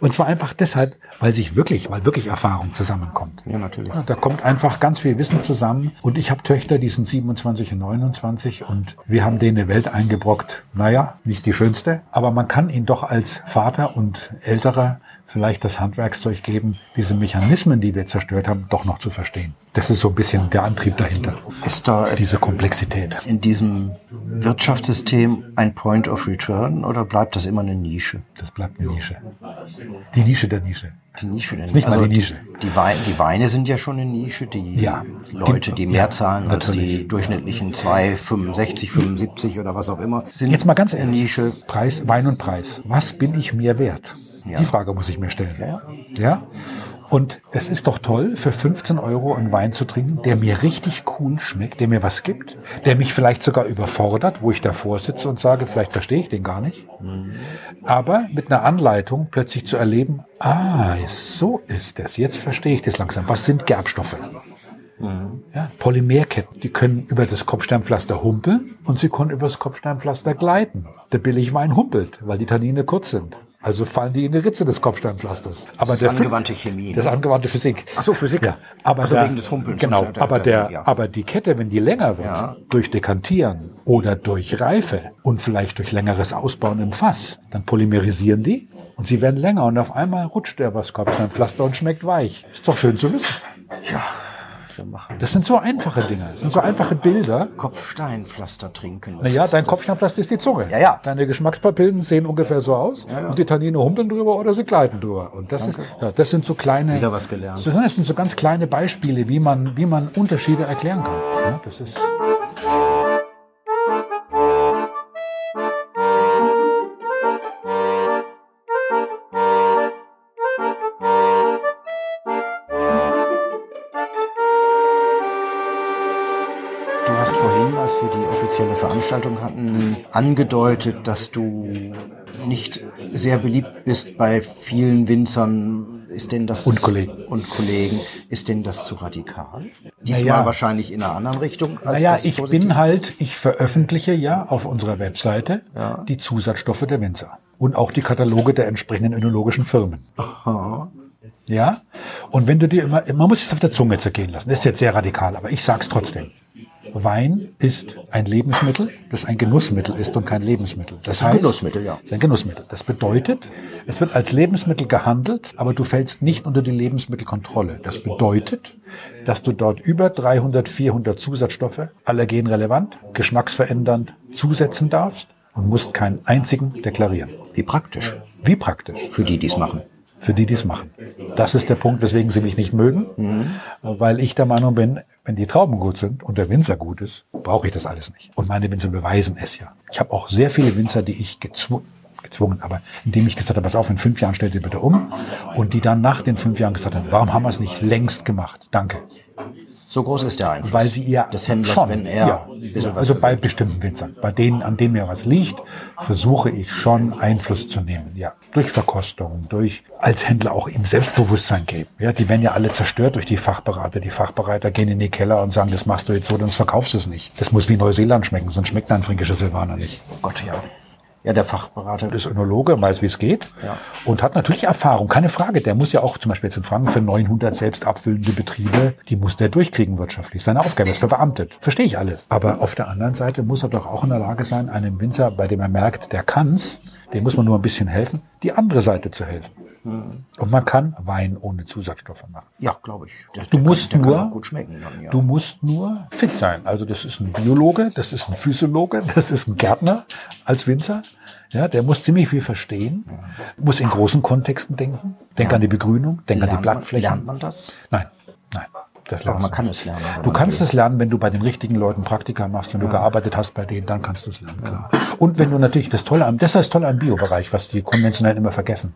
Und zwar einfach deshalb, weil sich wirklich, weil wirklich Erfahrung zusammenkommt. Ja, natürlich. Ja, Da kommt einfach ganz viel Wissen zusammen. Und ich habe Töchter, die sind 27 und 29 und wir haben denen eine Welt eingebrockt. Naja, nicht die schönste, aber man kann ihnen doch als Vater und Älterer vielleicht das Handwerkszeug geben, diese Mechanismen, die wir zerstört haben, doch noch zu verstehen. Das ist so ein bisschen der Antrieb dahinter. Ist da Diese Komplexität. in diesem Wirtschaftssystem ein Point of Return oder bleibt das immer eine Nische? Das bleibt eine Nische. Die Nische der Nische. Die Nische denn? nicht mal die Nische. Die, Weine, die Weine sind ja schon eine Nische. Die Ja. Leute, die mehr Ja, zahlen als die durchschnittlichen 2,65, 75 oder was auch immer, sind Jetzt mal ganz eine ehrlich. Nische. Preis, Wein und Preis. Was bin ich mir wert? Ja. Die Frage muss ich mir stellen. Ja. ja? Und es ist doch toll, für 15 Euro einen Wein zu trinken, der mir richtig cool schmeckt, der mir was gibt, der mich vielleicht sogar überfordert, wo ich davor sitze und sage, vielleicht verstehe ich den gar nicht. Aber mit einer Anleitung plötzlich zu erleben, ah, so ist es. Jetzt verstehe ich das langsam. Was sind Gerbstoffe? Ja, Polymerketten, die können über das Kopfsteinpflaster humpeln und sie können über das Kopfsteinpflaster gleiten. Der Billigwein humpelt, weil die Tannine kurz sind. Also fallen die in die Ritze des Kopfsteinpflasters. Aber ist der angewandte Chemie, Das ne? ist angewandte Physik. Ach so, Physik. Ja, aber Ach so, der, wegen des Humpelns. Genau, Der- der- aber der- der, ja. aber die Kette, wenn die länger wird, Ja. durch Dekantieren oder durch Reife und vielleicht durch längeres Ausbauen im Fass, dann polymerisieren die und sie werden länger und auf einmal rutscht der was Kopfsteinpflaster und schmeckt weich. Ist doch schön zu wissen. Ja, wir machen Das sind so einfache Dinge, das sind so einfache Bilder. Kopfsteinpflaster trinken. Das Naja, dein Kopfsteinpflaster ist die Zunge. Ja, ja. Deine Geschmackspapillen sehen ungefähr so aus und die Tannine humpeln drüber oder sie gleiten drüber. Und das, ist, ja, das sind so kleine, Wieder was gelernt. So, Das sind so ganz kleine Beispiele, wie man, wie man Unterschiede erklären kann. Ja, das ist offizielle Veranstaltung hatten, angedeutet, dass du nicht sehr beliebt bist bei vielen Winzern. Ist denn das Und Kollegen. und Kollegen? Ist denn das zu radikal? Diesmal Naja. wahrscheinlich in einer anderen Richtung. Als Naja, ich positiv? bin halt, ich veröffentliche ja auf unserer Webseite die Zusatzstoffe der Winzer und auch die Kataloge der entsprechenden önologischen Firmen. Ja? Und wenn du dir immer, man muss es auf der Zunge zergehen lassen. Das ist jetzt sehr radikal, aber ich sag's trotzdem. Wein ist ein Lebensmittel, das ein Genussmittel ist und kein Lebensmittel. Das, ist ein Genussmittel, ja. Ist ein Genussmittel. Das bedeutet, es wird als Lebensmittel gehandelt, aber du fällst nicht unter die Lebensmittelkontrolle. Das bedeutet, dass du dort über 300, 400 Zusatzstoffe, allergenrelevant, geschmacksverändernd zusetzen darfst und musst keinen einzigen deklarieren. Wie praktisch Wie praktisch für die, die es machen. Für die, die es machen. Das ist der Punkt, weswegen sie mich nicht mögen, weil ich der Meinung bin, wenn die Trauben gut sind und der Winzer gut ist, brauche ich das alles nicht. Und meine Winzer beweisen es ja. Ich habe auch sehr viele Winzer, die ich gezwungen, gezwungen, aber indem ich gesagt habe, pass auf, in fünf Jahren stellt ihr bitte um. Und die dann nach den fünf Jahren gesagt haben, warum haben wir es nicht längst gemacht? Danke. So groß ist der Einfluss Weil sie ihr des Händlers, schon, wenn er ja, ja, also bei bestimmten Winzern, bei denen, an denen mir was liegt, versuche ich schon Einfluss zu nehmen. Ja, durch Verkostung, durch als Händler auch ihm Selbstbewusstsein geben. Ja, die werden ja alle zerstört durch die Fachberater. Die Fachberater gehen in die Keller und sagen, das machst du jetzt so, sonst verkaufst du es nicht. Das muss wie Neuseeland schmecken, sonst schmeckt ein fränkischer Silvaner nicht. Oh Gott, ja. Ja, der Fachberater. ist Önologe, weiß, wie es geht Ja. und hat natürlich Erfahrung, keine Frage. Der muss ja auch zum Beispiel jetzt in Franken für 900 selbst abfüllende Betriebe, die muss der durchkriegen wirtschaftlich. Seine Aufgabe ist verbeamtet. Verstehe ich alles. Aber auf der anderen Seite muss er doch auch in der Lage sein, einem Winzer, bei dem er merkt, der kann's, dem muss man nur ein bisschen helfen, die andere Seite zu helfen. Und man kann Wein ohne Zusatzstoffe machen. Ja, glaube ich. Der, Du der musst kann, nur, gut schmecken dann, ja. du musst nur fit sein. Also das ist ein Biologe, das ist ein Physiologe, das ist ein Gärtner als Winzer. Ja, der muss ziemlich viel verstehen, muss in großen Kontexten denken. Denk an die Begrünung, denk an die lernt, man, Blattflächen. lernt man das? Nein, nein. Das Aber lernst man du. kann es lernen. Du kannst es lernen, wenn du bei den richtigen Leuten Praktika machst, wenn du gearbeitet hast bei denen, dann kannst du es lernen, klar. Und wenn du natürlich das Tolle am, das ist das Tolle am Biobereich, was die Konventionellen immer vergessen.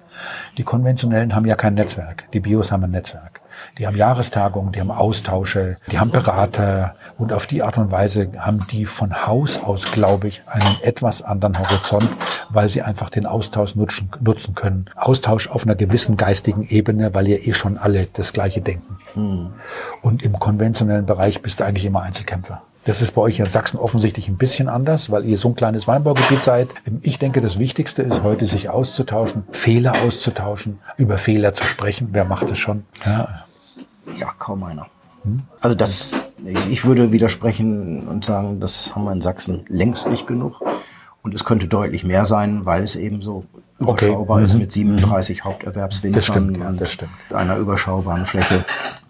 Die Konventionellen haben ja kein Netzwerk. Die Bios haben ein Netzwerk. Die haben Jahrestagungen, die haben Austausche, die haben Berater und auf die Art und Weise haben die von Haus aus, glaube ich, einen etwas anderen Horizont, weil sie einfach den Austausch nutzen, nutzen können. Austausch auf einer gewissen geistigen Ebene, weil ihr eh schon alle das Gleiche denken. Und im konventionellen Bereich bist du eigentlich immer Einzelkämpfer. Das ist bei euch in Sachsen offensichtlich ein bisschen anders, weil ihr so ein kleines Weinbaugebiet seid. Ich denke, das Wichtigste ist heute, sich auszutauschen, Fehler auszutauschen, über Fehler zu sprechen. Wer macht es schon? Ja. Ja, kaum einer. Also das, ich würde widersprechen und sagen, das haben wir in Sachsen längst nicht genug. Und es könnte deutlich mehr sein, weil es eben so Okay. überschaubar ist mit 37 Haupterwerbswinzern Das stimmt, ja, und das stimmt. einer überschaubaren Fläche.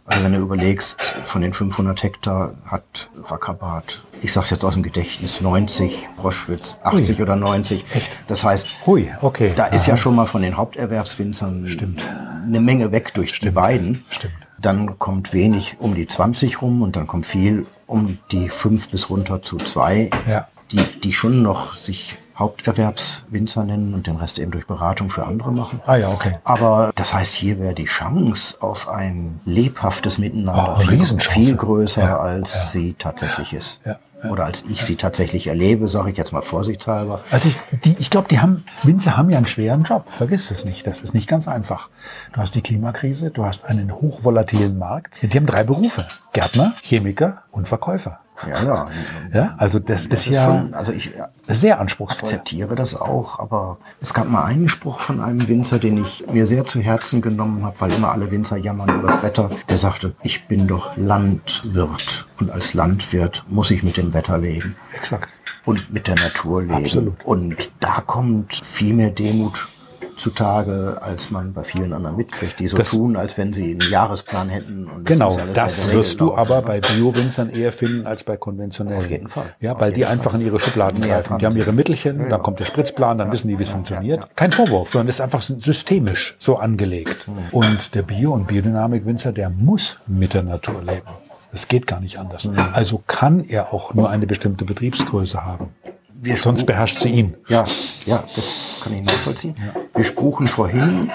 Also wenn du überlegst, von den 500 Hektar hat Wackerbad, ich sag's jetzt aus dem Gedächtnis, 90, Broschwitz 80 oder 90. Das heißt, Hui, okay. da ist ja schon mal von den Haupterwerbswinzern eine Menge weg durch die beiden. Stimmt. Dann kommt wenig um die 20 rum und dann kommt viel um die 5 bis runter zu 2, Ja. die, die schon noch sich Haupterwerbswinzer nennen und den Rest eben durch Beratung für andere machen. Ah ja, okay. Aber das heißt, hier wäre die Chance auf ein lebhaftes Miteinander Oh, viel, viel größer, Ja, als sie tatsächlich ist. Ja, Oder als ich sie tatsächlich erlebe, sage ich jetzt mal vorsichtshalber. Also ich, die, ich glaube, die haben, Winzer haben ja einen schweren Job. Vergiss es nicht. Das ist nicht ganz einfach. Du hast die Klimakrise, du hast einen hochvolatilen Markt. Die haben drei Berufe. Gärtner, Chemiker und Verkäufer. Ja, ja. Ja, also das, Das ist ja schon, also ich sehr anspruchsvoll. akzeptiere das auch, aber es gab mal einen Spruch von einem Winzer, den ich mir sehr zu Herzen genommen habe, weil immer alle Winzer jammern über das Wetter. Der sagte, ich bin doch Landwirt und als Landwirt muss ich mit dem Wetter leben Exakt. und mit der Natur leben. Absolut. Und da kommt viel mehr Demut zutage, als man bei vielen anderen mitkriegt, die so Das- tun, als wenn sie einen Jahresplan hätten. Und Genau, das sehr geregelt wirst du laufen, aber bei Bio-Winzern eher finden als bei konventionellen. Auf jeden Fall. Ja, weil die einfach Fall. in ihre Schubladen Mehr greifen. Die haben ihre Mittelchen, Ja, ja. dann kommt der Spritzplan, dann wissen die, wie es funktioniert. Kein Vorwurf, sondern das ist einfach systemisch so angelegt. Hm. Und der Bio- und Biodynamik-Winzer, der muss mit der Natur leben. Das geht gar nicht anders. Hm. Also kann er auch nur eine bestimmte Betriebsgröße haben. Wir Sonst beherrscht sie ihn. Ja, ja, das kann ich nachvollziehen. Wir spruchen vorhin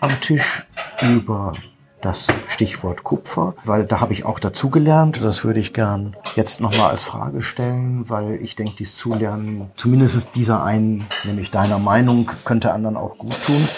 am Tisch über das Stichwort Kupfer, weil da habe ich auch dazugelernt. Das würde ich gern jetzt nochmal als Frage stellen, weil ich denke, dies Zulernen, zumindest dieser einen, nämlich deiner Meinung, könnte anderen auch gut tun.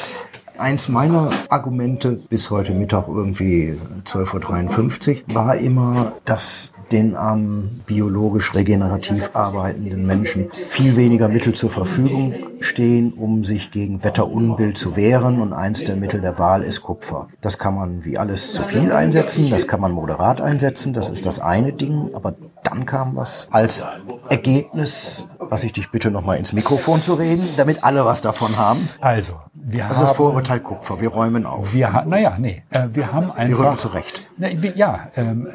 Eins meiner Argumente bis heute Mittag irgendwie 12.53 Uhr war immer, dass den armen biologisch regenerativ arbeitenden Menschen viel weniger Mittel zur Verfügung stehen, um sich gegen Wetterunbill zu wehren. Und eins der Mittel der Wahl ist Kupfer. Das kann man wie alles zu viel einsetzen, das kann man moderat einsetzen, das ist das eine Ding. Aber dann kam was als Ergebnis, was ich dich bitte nochmal ins Mikrofon zu reden, damit alle was davon haben. Also, wir Also das haben... Vorurteil Kupfer, wir räumen auf. Wir naja, nee, äh, wir haben einfach. rücken zurecht. Na, wir- Ja, ähm,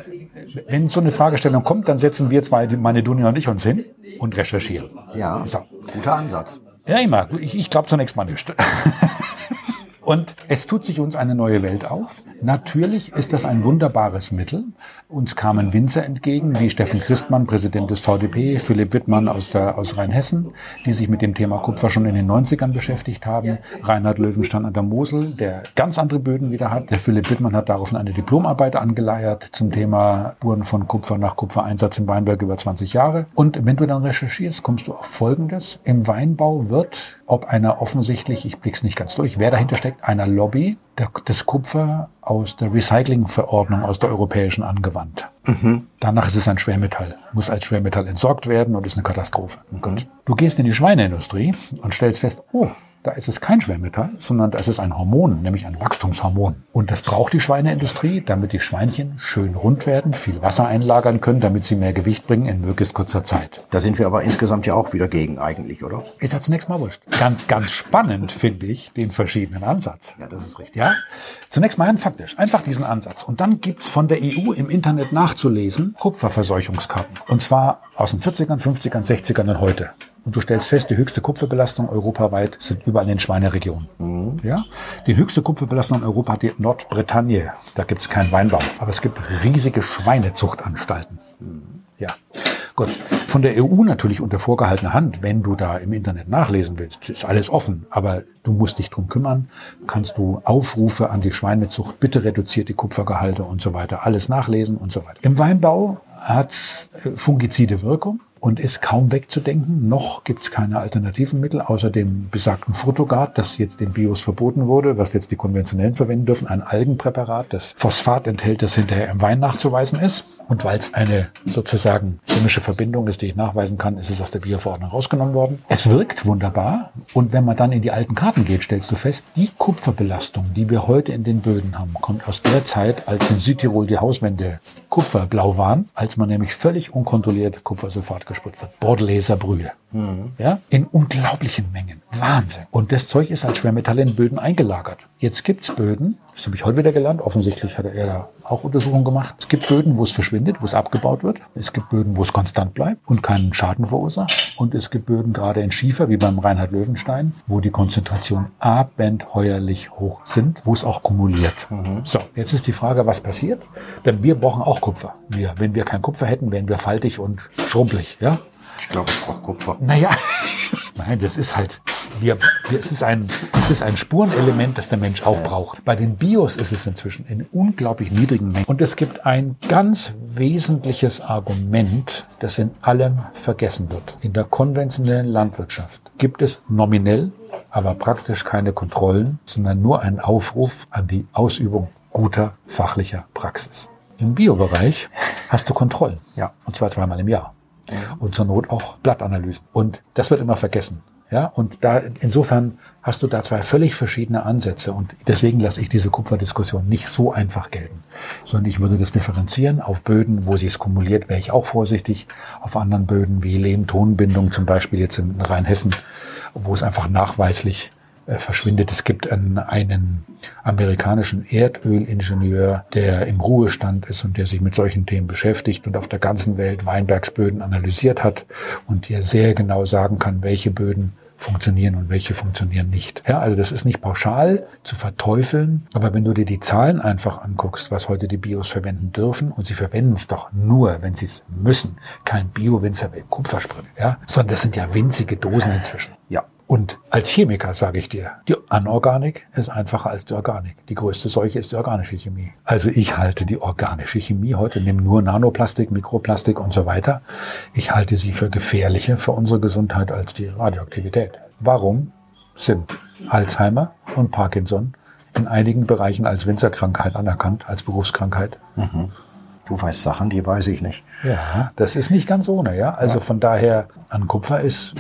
wenn so eine Fragestellung kommt, dann setzen wir zwei, meine Dunja und ich uns hin und recherchieren. Ja, So. guter Ansatz. Ja, immer. Ich, ich glaube zunächst mal nicht. Und es tut sich uns eine neue Welt auf. Natürlich ist das ein wunderbares Mittel. Uns kamen Winzer entgegen, wie Steffen Christmann, Präsident des VDP, Philipp Wittmann aus, der, aus Rheinhessen, die sich mit dem Thema Kupfer schon in den 90ern beschäftigt haben. Reinhard Löwenstein an der Mosel, der ganz andere Böden wieder hat. Der Philipp Wittmann hat daraufhin eine Diplomarbeit angeleiert zum Thema Spuren von Kupfer nach Kupfereinsatz im Weinberg über 20 Jahre. Und wenn du dann recherchierst, kommst du auf Folgendes. Im Weinbau wird, ob einer offensichtlich, ich blick's nicht ganz durch, wer dahinter steckt, einer Lobby, das Kupfer aus der Recyclingverordnung aus der europäischen angewandt. Danach ist es ein Schwermetall, muss als Schwermetall entsorgt werden und ist eine Katastrophe. Gut. Du gehst in die Schweineindustrie und stellst fest, oh, da ist es kein Schwermetall, sondern da ist es ein Hormon, nämlich ein Wachstumshormon. Und das braucht die Schweineindustrie, damit die Schweinchen schön rund werden, viel Wasser einlagern können, damit sie mehr Gewicht bringen in möglichst kurzer Zeit. Da sind wir aber insgesamt ja auch wieder gegen eigentlich, oder? Ist ja zunächst mal wurscht. Ganz, ganz spannend finde ich den verschiedenen Ansatz. Ja, das ist richtig. Ja? Zunächst mal rein faktisch. Einfach diesen Ansatz. Und dann gibt's von der EU im Internet nachzulesen Kupferverseuchungskarten. Und zwar aus den 40ern, 50ern, 60ern und heute. Und du stellst fest, die höchste Kupferbelastung europaweit sind überall in den Schweineregionen. Ja? Die höchste Kupferbelastung in Europa hat die Nordbretagne. Da gibt es keinen Weinbau. Aber es gibt riesige Schweinezuchtanstalten. Ja, gut. Von der EU natürlich unter vorgehaltener Hand, wenn du da im Internet nachlesen willst, ist alles offen. Aber du musst dich drum kümmern. Kannst du Aufrufe an die Schweinezucht, bitte reduziert die Kupfergehalte und so weiter, alles nachlesen und so weiter. Im Weinbau hat äh, Fungizide Wirkung und ist kaum wegzudenken. Noch gibt es keine alternativen Mittel, außer dem besagten Frutogard, das jetzt den Bios verboten wurde, was jetzt die konventionellen verwenden dürfen, ein Algenpräparat, das Phosphat enthält, das hinterher im Wein nachzuweisen ist. Und weil es eine sozusagen chemische Verbindung ist, die ich nachweisen kann, ist es aus der Bioverordnung rausgenommen worden. Es wirkt wunderbar. Und wenn man dann in die alten Karten geht, stellst du fest, die Kupferbelastung, die wir heute in den Böden haben, kommt aus der Zeit, als in Südtirol die Hauswände kupferblau waren, als man nämlich völlig unkontrolliert Kupfersulfat gespritzt hat. Bordeleser Brühe. Ja, in unglaublichen Mengen. Wahnsinn. Und das Zeug ist als Schwermetall in Böden eingelagert. Jetzt gibt's Böden, das habe ich heute wieder gelernt, offensichtlich hat er da auch Untersuchungen gemacht. Es gibt Böden, wo es verschwindet, wo es abgebaut wird. Es gibt Böden, wo es konstant bleibt und keinen Schaden verursacht. Und es gibt Böden, gerade in Schiefer, wie beim Reinhard Löwenstein, wo die Konzentration abenteuerlich hoch sind, wo es auch kumuliert. So, jetzt ist die Frage, was passiert? Denn wir brauchen auch Kupfer. Wir, wenn wir kein Kupfer hätten, wären wir faltig und schrumpelig, ja? Ich glaube, ich brauche Kupfer. Naja, nein, das ist halt, wir, wir, es, ist ein, es ist ein Spurenelement, das der Mensch auch braucht. Bei den Bios ist es inzwischen in unglaublich niedrigen Mengen. Und es gibt ein ganz wesentliches Argument, das in allem vergessen wird. In der konventionellen Landwirtschaft gibt es nominell, aber praktisch keine Kontrollen, sondern nur einen Aufruf an die Ausübung guter fachlicher Praxis. Im Biobereich hast du Kontrollen. Ja. Und zwar zweimal im Jahr. Und zur Not auch Blattanalysen. Und das wird immer vergessen. Ja, und da, insofern hast du da zwei völlig verschiedene Ansätze. Und deswegen lasse ich diese Kupferdiskussion nicht so einfach gelten. Sondern ich würde das differenzieren. Auf Böden, wo sie es kumuliert, wäre ich auch vorsichtig. Auf anderen Böden, wie Lehm-Tonbindung, zum Beispiel jetzt in Rheinhessen, wo es einfach nachweislich verschwindet. Es gibt einen, einen amerikanischen Erdölingenieur, der im Ruhestand ist und der sich mit solchen Themen beschäftigt und auf der ganzen Welt Weinbergsböden analysiert hat und der sehr genau sagen kann, welche Böden funktionieren und welche funktionieren nicht. Ja, also das ist nicht pauschal zu verteufeln, aber wenn du dir die Zahlen einfach anguckst, was heute die Bios verwenden dürfen, und sie verwenden es doch nur, wenn sie es müssen, kein Bio-Winzer will Kupfersprit, ja, sondern das sind ja winzige Dosen inzwischen. Ja. Und als Chemiker sage ich dir, die Anorganik ist einfacher als die Organik. Die größte Seuche ist die organische Chemie. Also ich halte die organische Chemie heute, nehme nur Nanoplastik, Mikroplastik und so weiter. Ich halte sie für gefährlicher für unsere Gesundheit als die Radioaktivität. Warum sind Alzheimer und Parkinson in einigen Bereichen als Winzerkrankheit anerkannt, als Berufskrankheit? Du weißt Sachen, die weiß ich nicht. Ja, das ist nicht ganz ohne, ja. Also von daher, an Kupfer ist,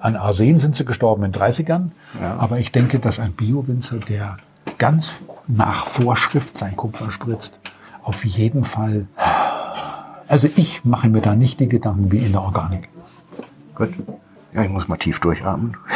an Arsen sind sie gestorben in 30ern. Ja. Aber ich denke, dass ein Bio-Winzer, der ganz nach Vorschrift sein Kupfer spritzt, auf jeden Fall, also ich mache mir da nicht die Gedanken wie in der Organik. Gut. Ja, ich muss mal tief durchatmen.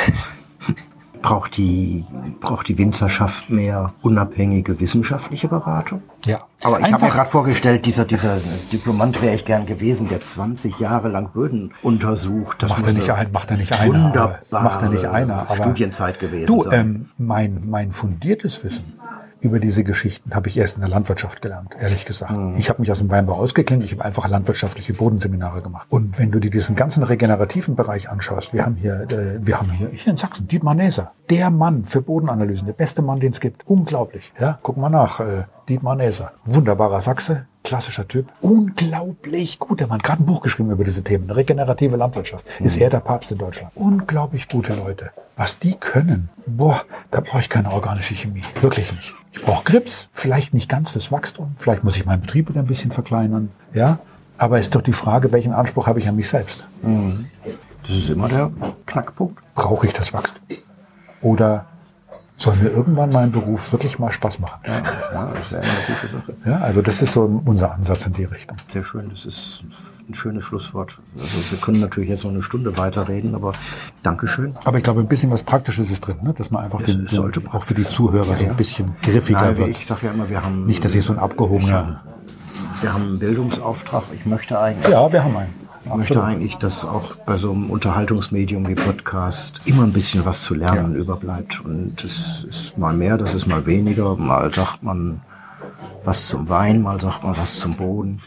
braucht die, braucht die Winzerschaft mehr unabhängige wissenschaftliche Beratung? Ja. Aber ich habe mir gerade vorgestellt, dieser, dieser Diplomant wäre ich gern gewesen, der 20 Jahre lang Böden untersucht. Das Macht er nicht ein, macht er nicht einer. Wunderbare Macht er nicht einer. Aber Studienzeit gewesen Du, ähm, mein, mein fundiertes Wissen über diese Geschichten habe ich erst in der Landwirtschaft gelernt, ehrlich gesagt. Ich habe mich aus dem Weinbau ausgeklinkt, ich habe einfach landwirtschaftliche Bodenseminare gemacht. Und wenn du dir diesen ganzen regenerativen Bereich anschaust, wir haben hier, äh, wir haben hier, hier in Sachsen, Dietmar Näser, der Mann für Bodenanalysen, der beste Mann, den es gibt. Unglaublich. Ja, guck mal nach, äh, Dietmar Näser. Wunderbarer Sachse, klassischer Typ. Unglaublich gut. Der Mann hat gerade ein Buch geschrieben über diese Themen. Regenerative Landwirtschaft. Ist er der Papst in Deutschland. Unglaublich gute Leute. Was die können, boah, da brauche ich keine organische Chemie. Wirklich nicht. Ich brauche Grips, vielleicht nicht ganz das Wachstum, vielleicht muss ich meinen Betrieb wieder ein bisschen verkleinern, ja. Aber ist doch die Frage, welchen Anspruch habe ich an mich selbst? Das ist immer der Knackpunkt. Brauche ich das Wachstum? Oder soll mir irgendwann mein Beruf wirklich mal Spaß machen? Ja, ja, das wäre eine gute Sache. Ja, also das ist so unser Ansatz in die Richtung. Sehr schön, das ist ein schönes Schlusswort. Also wir können natürlich jetzt noch eine Stunde weiterreden, aber Dankeschön. Aber ich glaube, ein bisschen was Praktisches ist drin, ne? dass man einfach den, Es sollte den, auch für die Zuhörer so ja. ein bisschen griffiger Nein, wird. ich sage ja immer, wir haben, Nicht, dass ich so ein abgehobener... wir haben einen Bildungsauftrag. Ich möchte eigentlich, Ja, wir haben einen. Ich möchte eigentlich, dass auch bei so einem Unterhaltungsmedium wie Podcast immer ein bisschen was zu lernen ja. überbleibt. Und es ist mal mehr, das ist mal weniger. Mal sagt man was zum Wein, mal sagt man was zum Boden.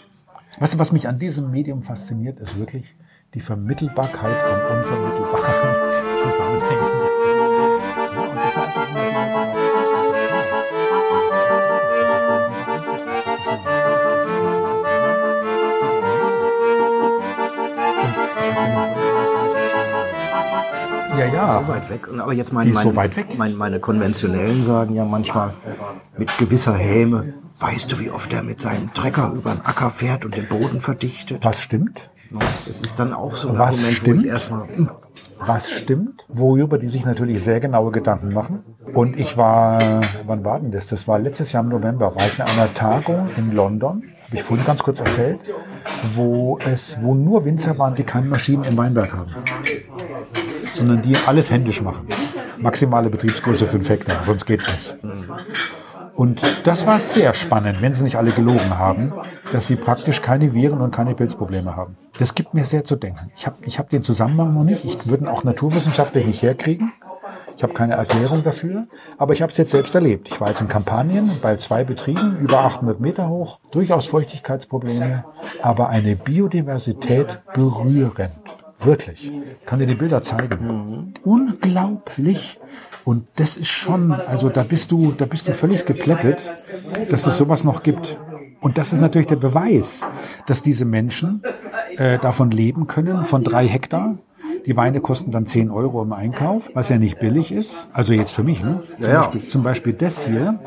Weißt du, was mich an diesem Medium fasziniert, ist wirklich die Vermittelbarkeit von unvermittelbaren Zusammenhängen. Ja. So weit weg. Aber jetzt mein, mein, so weit weg. Mein, meine Konventionellen sagen ja manchmal mit gewisser Häme, weißt du, wie oft er mit seinem Trecker über den Acker fährt und den Boden verdichtet? Was stimmt? Das ist dann auch so ein Was Argument, stimmt? wo ich erstmal. Was stimmt? Worüber die sich natürlich sehr genaue Gedanken machen. Und ich war, wann war denn das? Das war letztes Jahr im November, war ich in einer Tagung in London, habe ich vorhin ganz kurz erzählt, wo es, wo nur Winzer waren, die keine Maschinen im Weinberg haben sondern die alles händisch machen. Maximale Betriebsgröße 5 Hektar, sonst geht's nicht. Und das war sehr spannend, wenn sie nicht alle gelogen haben, dass sie praktisch keine Viren und keine Pilzprobleme haben. Das gibt mir sehr zu denken. Ich habe ich hab den Zusammenhang noch nicht. Ich würde ihn auch naturwissenschaftlich nicht herkriegen. Ich habe keine Erklärung dafür, aber ich habe es jetzt selbst erlebt. Ich war jetzt in Kampagnen bei zwei Betrieben, über 800 Meter hoch, durchaus Feuchtigkeitsprobleme, aber eine Biodiversität berührend. Wirklich. Ich kann dir die Bilder zeigen. Mhm. Unglaublich. Und das ist schon, also da bist du, da bist du völlig geplättet, dass es sowas noch gibt. Und das ist natürlich der Beweis, dass diese Menschen äh, davon leben können, von drei Hektar. Die Weine kosten dann 10 Euro im Einkauf, was ja nicht billig ist. Also jetzt für mich. Ne? Zum, ja, Beispiel, zum Beispiel das hier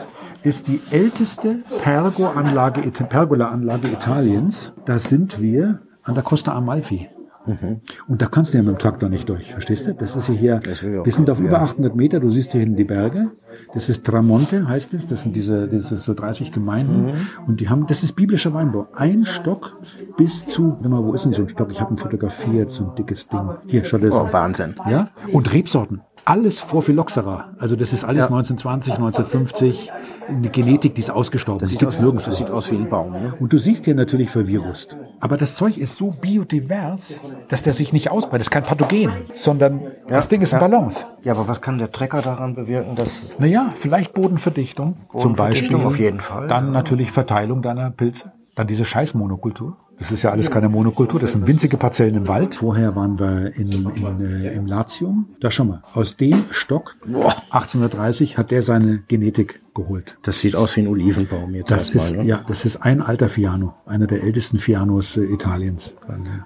ist die älteste Pergo-Anlage, Pergola-Anlage Italiens. Da sind wir an der Costa Amalfi. Mhm. Und da kannst du ja mit dem Traktor nicht durch, verstehst du? Das ist ja hier, wir sind auf über 800 Meter, du siehst hier hinten die Berge. Das ist Tramonte, heißt es. Das sind diese, sind so 30 Gemeinden. Mhm. Und die haben, das ist biblischer Weinbau. Ein Stock bis zu, warte mal, wo ist denn so ein Stock? Ich habe ihn fotografiert, so ein dickes Ding. Hier, schau das. Oh, Wahnsinn. Ja? Und Rebsorten alles vor Phylloxera. Also das ist alles ja. 1920, 1950. Eine Genetik, die ist ausgestorben. Das, sieht aus, das sieht aus wie ein Baum. Ne? Und du siehst hier natürlich verwirust. Aber das Zeug ist so biodivers, dass der sich nicht ausbreitet. Das ist kein Pathogen, sondern ja, das Ding ist ja. Balance. Ja, aber was kann der Trecker daran bewirken, dass... Naja, vielleicht Bodenverdichtung, Bodenverdichtung zum Beispiel. auf jeden Fall. Dann natürlich Verteilung deiner Pilze. Dann diese Scheißmonokultur. Das ist ja alles keine Monokultur, das sind winzige Parzellen im Wald. Vorher waren wir in, in, äh, im Latium. Da schau mal, aus dem Stock 1830 hat der seine Genetik geholt. Das sieht aus wie ein Olivenbaum jetzt. Das ist, mal, ne? ja, das ist ein alter Fiano, einer der ältesten Fianos äh, Italiens.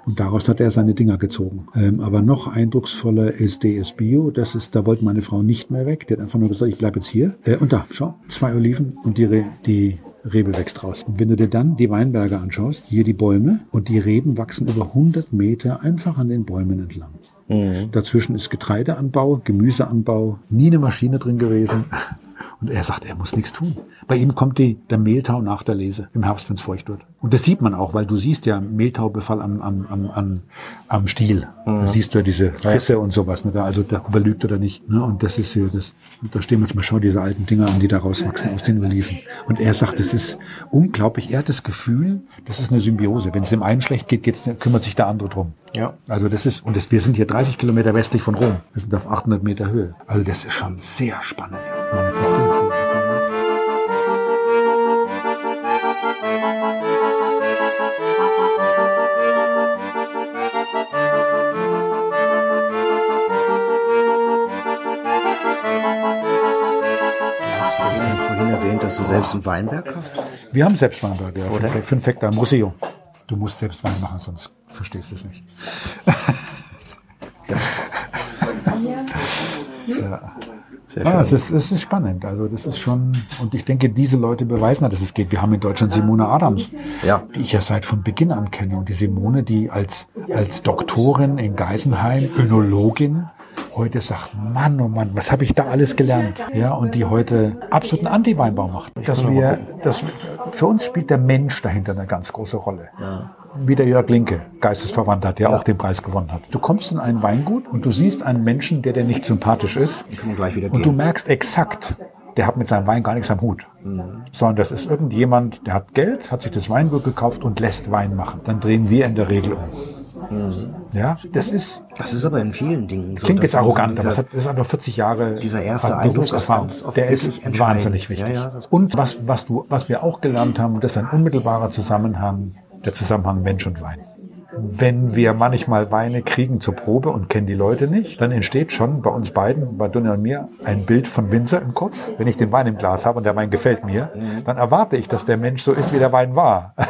Und daraus hat er seine Dinger gezogen. Ähm, aber noch eindrucksvoller ist DS Bio. Das ist, da wollte meine Frau nicht mehr weg. Die hat einfach nur gesagt, ich bleib jetzt hier. Äh, und da, schau, zwei Oliven und die, die Rebe wächst raus. Und wenn du dir dann die Weinberge anschaust, hier die Bäume und die Reben wachsen über 100 Meter einfach an den Bäumen entlang. Mhm. Dazwischen ist Getreideanbau, Gemüseanbau, nie eine Maschine drin gewesen. Und er sagt, er muss nichts tun. Bei ihm kommt die, der Mehltau nach der Lese im Herbst, wenn es feucht wird. Und das sieht man auch, weil du siehst ja Mehltaubefall am, am, am, am, am Stiel. Mhm. Da siehst du ja diese Risse ja. und sowas. Ne? Da, also da überlügt er nicht. Ne? Und das ist hier, das, da stehen wir jetzt mal, schau diese alten Dinger an, die da rauswachsen aus den Oliven. Und er sagt, das ist unglaublich. Er hat das Gefühl, das ist eine Symbiose. Wenn es dem einen schlecht geht, geht's, kümmert sich der andere drum. Ja. Also das ist, und das, wir sind hier 30 Kilometer westlich von Rom. Wir sind auf 800 Meter Höhe. Also das ist schon sehr spannend. Meine Tochter. dass du selbst einen Weinberg hast? Wir haben selbst Weinberge, ja. Oder? Fünf, fünf Hektar im Museum. Du musst selbst Wein machen, sonst verstehst du es nicht. ja. Sehr. Ja, es ist, es ist spannend. Also das ist schon, und ich denke, diese Leute beweisen, dass es geht. Wir haben in Deutschland Simone Adams, ja. die ich ja seit von Beginn an kenne. Und die Simone, die als, als Doktorin in Geisenheim, Önologin, heute sagt, Mann, oh Mann, was habe ich da alles gelernt? Ja, und die heute absoluten Anti-Weinbau macht. Dass wir, dass, für uns spielt der Mensch dahinter eine ganz große Rolle. Ja. Wie der Jörg Linke, geistesverwandt hat, der ja. auch den Preis gewonnen hat. Du kommst in ein Weingut und du siehst einen Menschen, der dir nicht sympathisch ist. und du merkst exakt, der hat mit seinem Wein gar nichts am Hut. Mhm. Sondern das ist irgendjemand, der hat Geld, hat sich das Weingut gekauft und lässt Wein machen. Dann drehen wir in der Regel um. Ja, das ist, Das ist aber in vielen Dingen so. klingt jetzt arrogant, aber es das ist einfach 40 Jahre dieser erste Berufserfahrung. Eindruck ist ganz oft Der ist wahnsinnig wichtig. Ja, ja, und was, was, du, was wir auch gelernt haben, das ist ein unmittelbarer Zusammenhang, der Zusammenhang Mensch und Wein. Wenn wir manchmal Weine kriegen zur Probe und kennen die Leute nicht, dann entsteht schon bei uns beiden, bei Dunja und mir, ein Bild von Winzer im Kopf. Wenn ich den Wein im Glas habe und der Wein gefällt mir, dann erwarte ich, dass der Mensch so ist, wie der Wein war.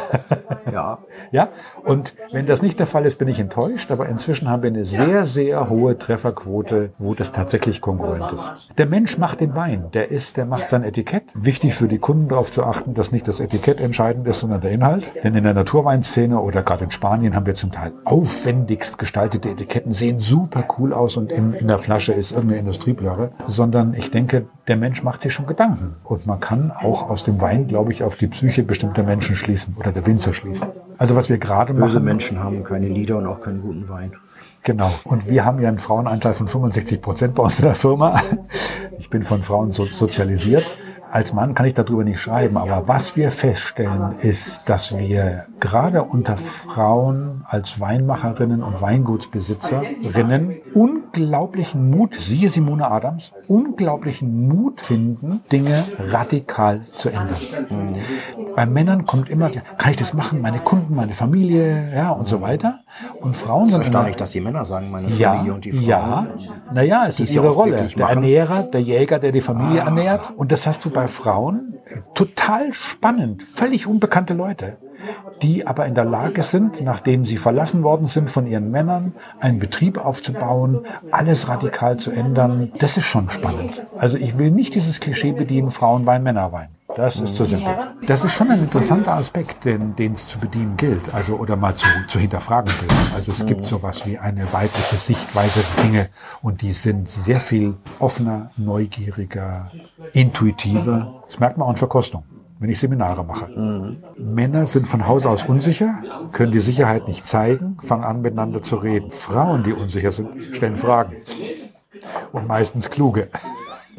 Ja, Ja, und wenn das nicht der Fall ist, bin ich enttäuscht, aber inzwischen haben wir eine sehr, sehr hohe Trefferquote, wo das tatsächlich kongruent ist. Der Mensch macht den Wein, der ist, der macht sein Etikett. Wichtig für die Kunden darauf zu achten, dass nicht das Etikett entscheidend ist, sondern der Inhalt. Denn in der Naturweinszene oder gerade in Spanien haben wir zum Teil aufwendigst gestaltete Etiketten, sehen super cool aus und in, in der Flasche ist irgendeine Industrieblöre, sondern ich denke, der Mensch macht sich schon Gedanken. Und man kann auch aus dem Wein, glaube ich, auf die Psyche bestimmter Menschen schließen oder der Winzer schließen. Also was wir gerade böse machen, Menschen haben keine Lieder und auch keinen guten Wein. Genau. Und wir haben ja einen Frauenanteil von 65 Prozent bei uns in der Firma. Ich bin von Frauen so sozialisiert. Als Mann kann ich darüber nicht schreiben, aber was wir feststellen, ist, dass wir gerade unter Frauen als Weinmacherinnen und Weingutsbesitzerinnen unglaublichen Mut, siehe Simone Adams, unglaublichen Mut finden, Dinge radikal zu ändern. Bei Männern kommt immer, kann ich das machen, meine Kunden, meine Familie, ja, und so weiter. Und Frauen sind immer, Erstaunlich, dass die Männer sagen, meine ja, Familie und die Frauen. ja. Naja, es ist ihre Rolle. Der machen. Ernährer, der Jäger, der die Familie ernährt. Und das hast du bei Frauen. Total spannend. Völlig unbekannte Leute. Die aber in der Lage sind, nachdem sie verlassen worden sind von ihren Männern, einen Betrieb aufzubauen, alles radikal zu ändern. Das ist schon spannend. Also ich will nicht dieses Klischee bedienen, Frauenwein, Männerwein. Das ist zu simpel. Das ist schon ein interessanter Aspekt, den den es zu bedienen gilt, also oder mal zu, zu hinterfragen gilt. Also es gibt sowas wie eine weibliche Sichtweise der Dinge und die sind sehr viel offener, neugieriger, intuitiver. Das merkt man auch in Verkostung, wenn ich Seminare mache. Männer sind von Haus aus unsicher, können die Sicherheit nicht zeigen, fangen an miteinander zu reden. Frauen, die unsicher sind, stellen Fragen und meistens kluge.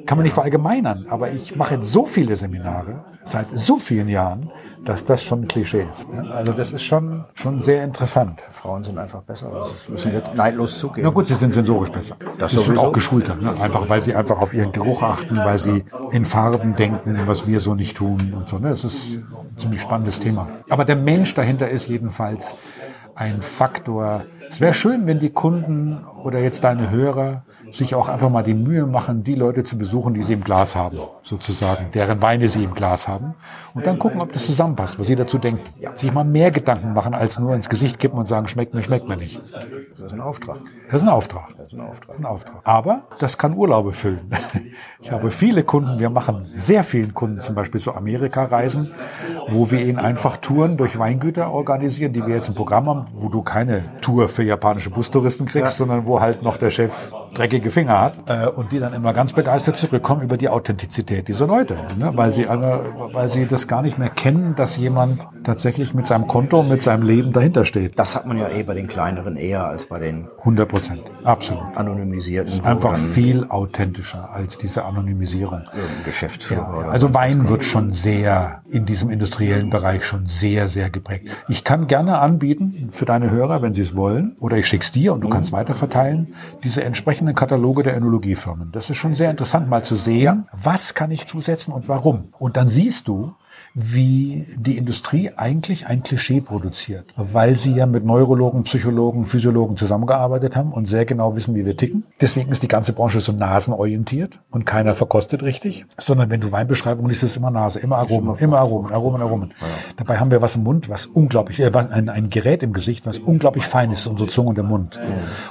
Kann man nicht verallgemeinern, aber ich mache jetzt so viele Seminare seit so vielen Jahren, dass das schon ein Klischee ist. Ja, Also das ist schon, schon sehr interessant. Frauen sind einfach besser. Das müssen wir neidlos zugeben. Na gut, sie sind sensorisch besser. Das sie sind auch geschulter. Ne? Einfach weil sie einfach auf ihren Geruch achten, weil sie in Farben denken, was wir so nicht tun und so. Ne? Das ist ein ziemlich spannendes Thema. Aber der Mensch dahinter ist jedenfalls ein Faktor. Es wäre schön, wenn die Kunden oder jetzt deine Hörer sich auch einfach mal die Mühe machen, die Leute zu besuchen, die sie im Glas haben, sozusagen, deren Weine sie im Glas haben. Und dann gucken, ob das zusammenpasst, was sie dazu denken. Sich mal mehr Gedanken machen, als nur ins Gesicht kippen und sagen, schmeckt mir, schmeckt mir nicht. Das ist ein Auftrag. Das ist ein Auftrag. Das ist ein Auftrag. Das ist ein Auftrag. Aber das kann Urlaube füllen. Ich habe viele Kunden, wir machen sehr vielen Kunden zum Beispiel zu Amerika-Reisen, wo wir ihnen einfach Touren durch Weingüter organisieren, die wir jetzt im Programm haben, wo du keine Tour für japanische Bustouristen kriegst, sondern wo halt noch der Chef dreckige Finger hat äh, und die dann immer ganz begeistert zurückkommen über die Authentizität dieser Leute, ne? weil sie weil sie das gar nicht mehr kennen, dass jemand tatsächlich mit seinem Konto und mit seinem Leben dahinter steht. Das hat man ja eh bei den kleineren eher als bei den 100 Prozent, absolut. anonymisierten. wo einfach viel authentischer als diese Anonymisierung. Geschäftsführer oder Also Wein wird schon sehr in diesem industriellen Bereich schon sehr, sehr geprägt. Ich kann gerne anbieten für deine Hörer, wenn sie es wollen, oder ich schick's dir und du kannst weiterverteilen, diese entsprechenden Kataloge der Önologiefirmen. Das ist schon sehr interessant mal zu sehen, was kann ich zusetzen und warum. Und dann siehst du, wie die Industrie eigentlich ein Klischee produziert, weil sie ja mit Neurologen, Psychologen, Physiologen zusammengearbeitet haben und sehr genau wissen, wie wir ticken. Deswegen ist die ganze Branche so nasenorientiert und keiner verkostet richtig, sondern wenn du Weinbeschreibungen liest, ist es immer Nase, immer Aromen, immer Aromen, Aromen, Aromen. Dabei haben wir was im Mund, was unglaublich, äh, ein, ein Gerät im Gesicht, was unglaublich fein ist, unsere Zunge und der Mund.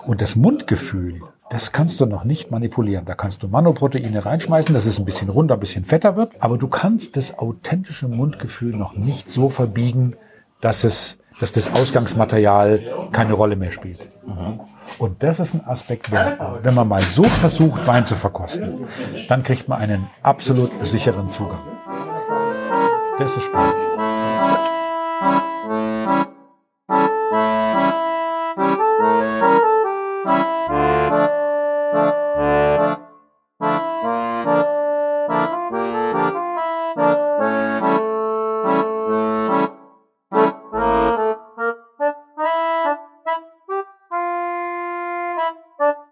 Und das Mundgefühl, das kannst du noch nicht manipulieren. Da kannst du Manoproteine reinschmeißen, dass es ein bisschen runder, ein bisschen fetter wird. Aber du kannst das authentische Mundgefühl noch nicht so verbiegen, dass es, dass das Ausgangsmaterial keine Rolle mehr spielt. Und das ist ein Aspekt, der, wenn man mal so versucht, Wein zu verkosten, dann kriegt man einen absolut sicheren Zugang. Das ist spannend.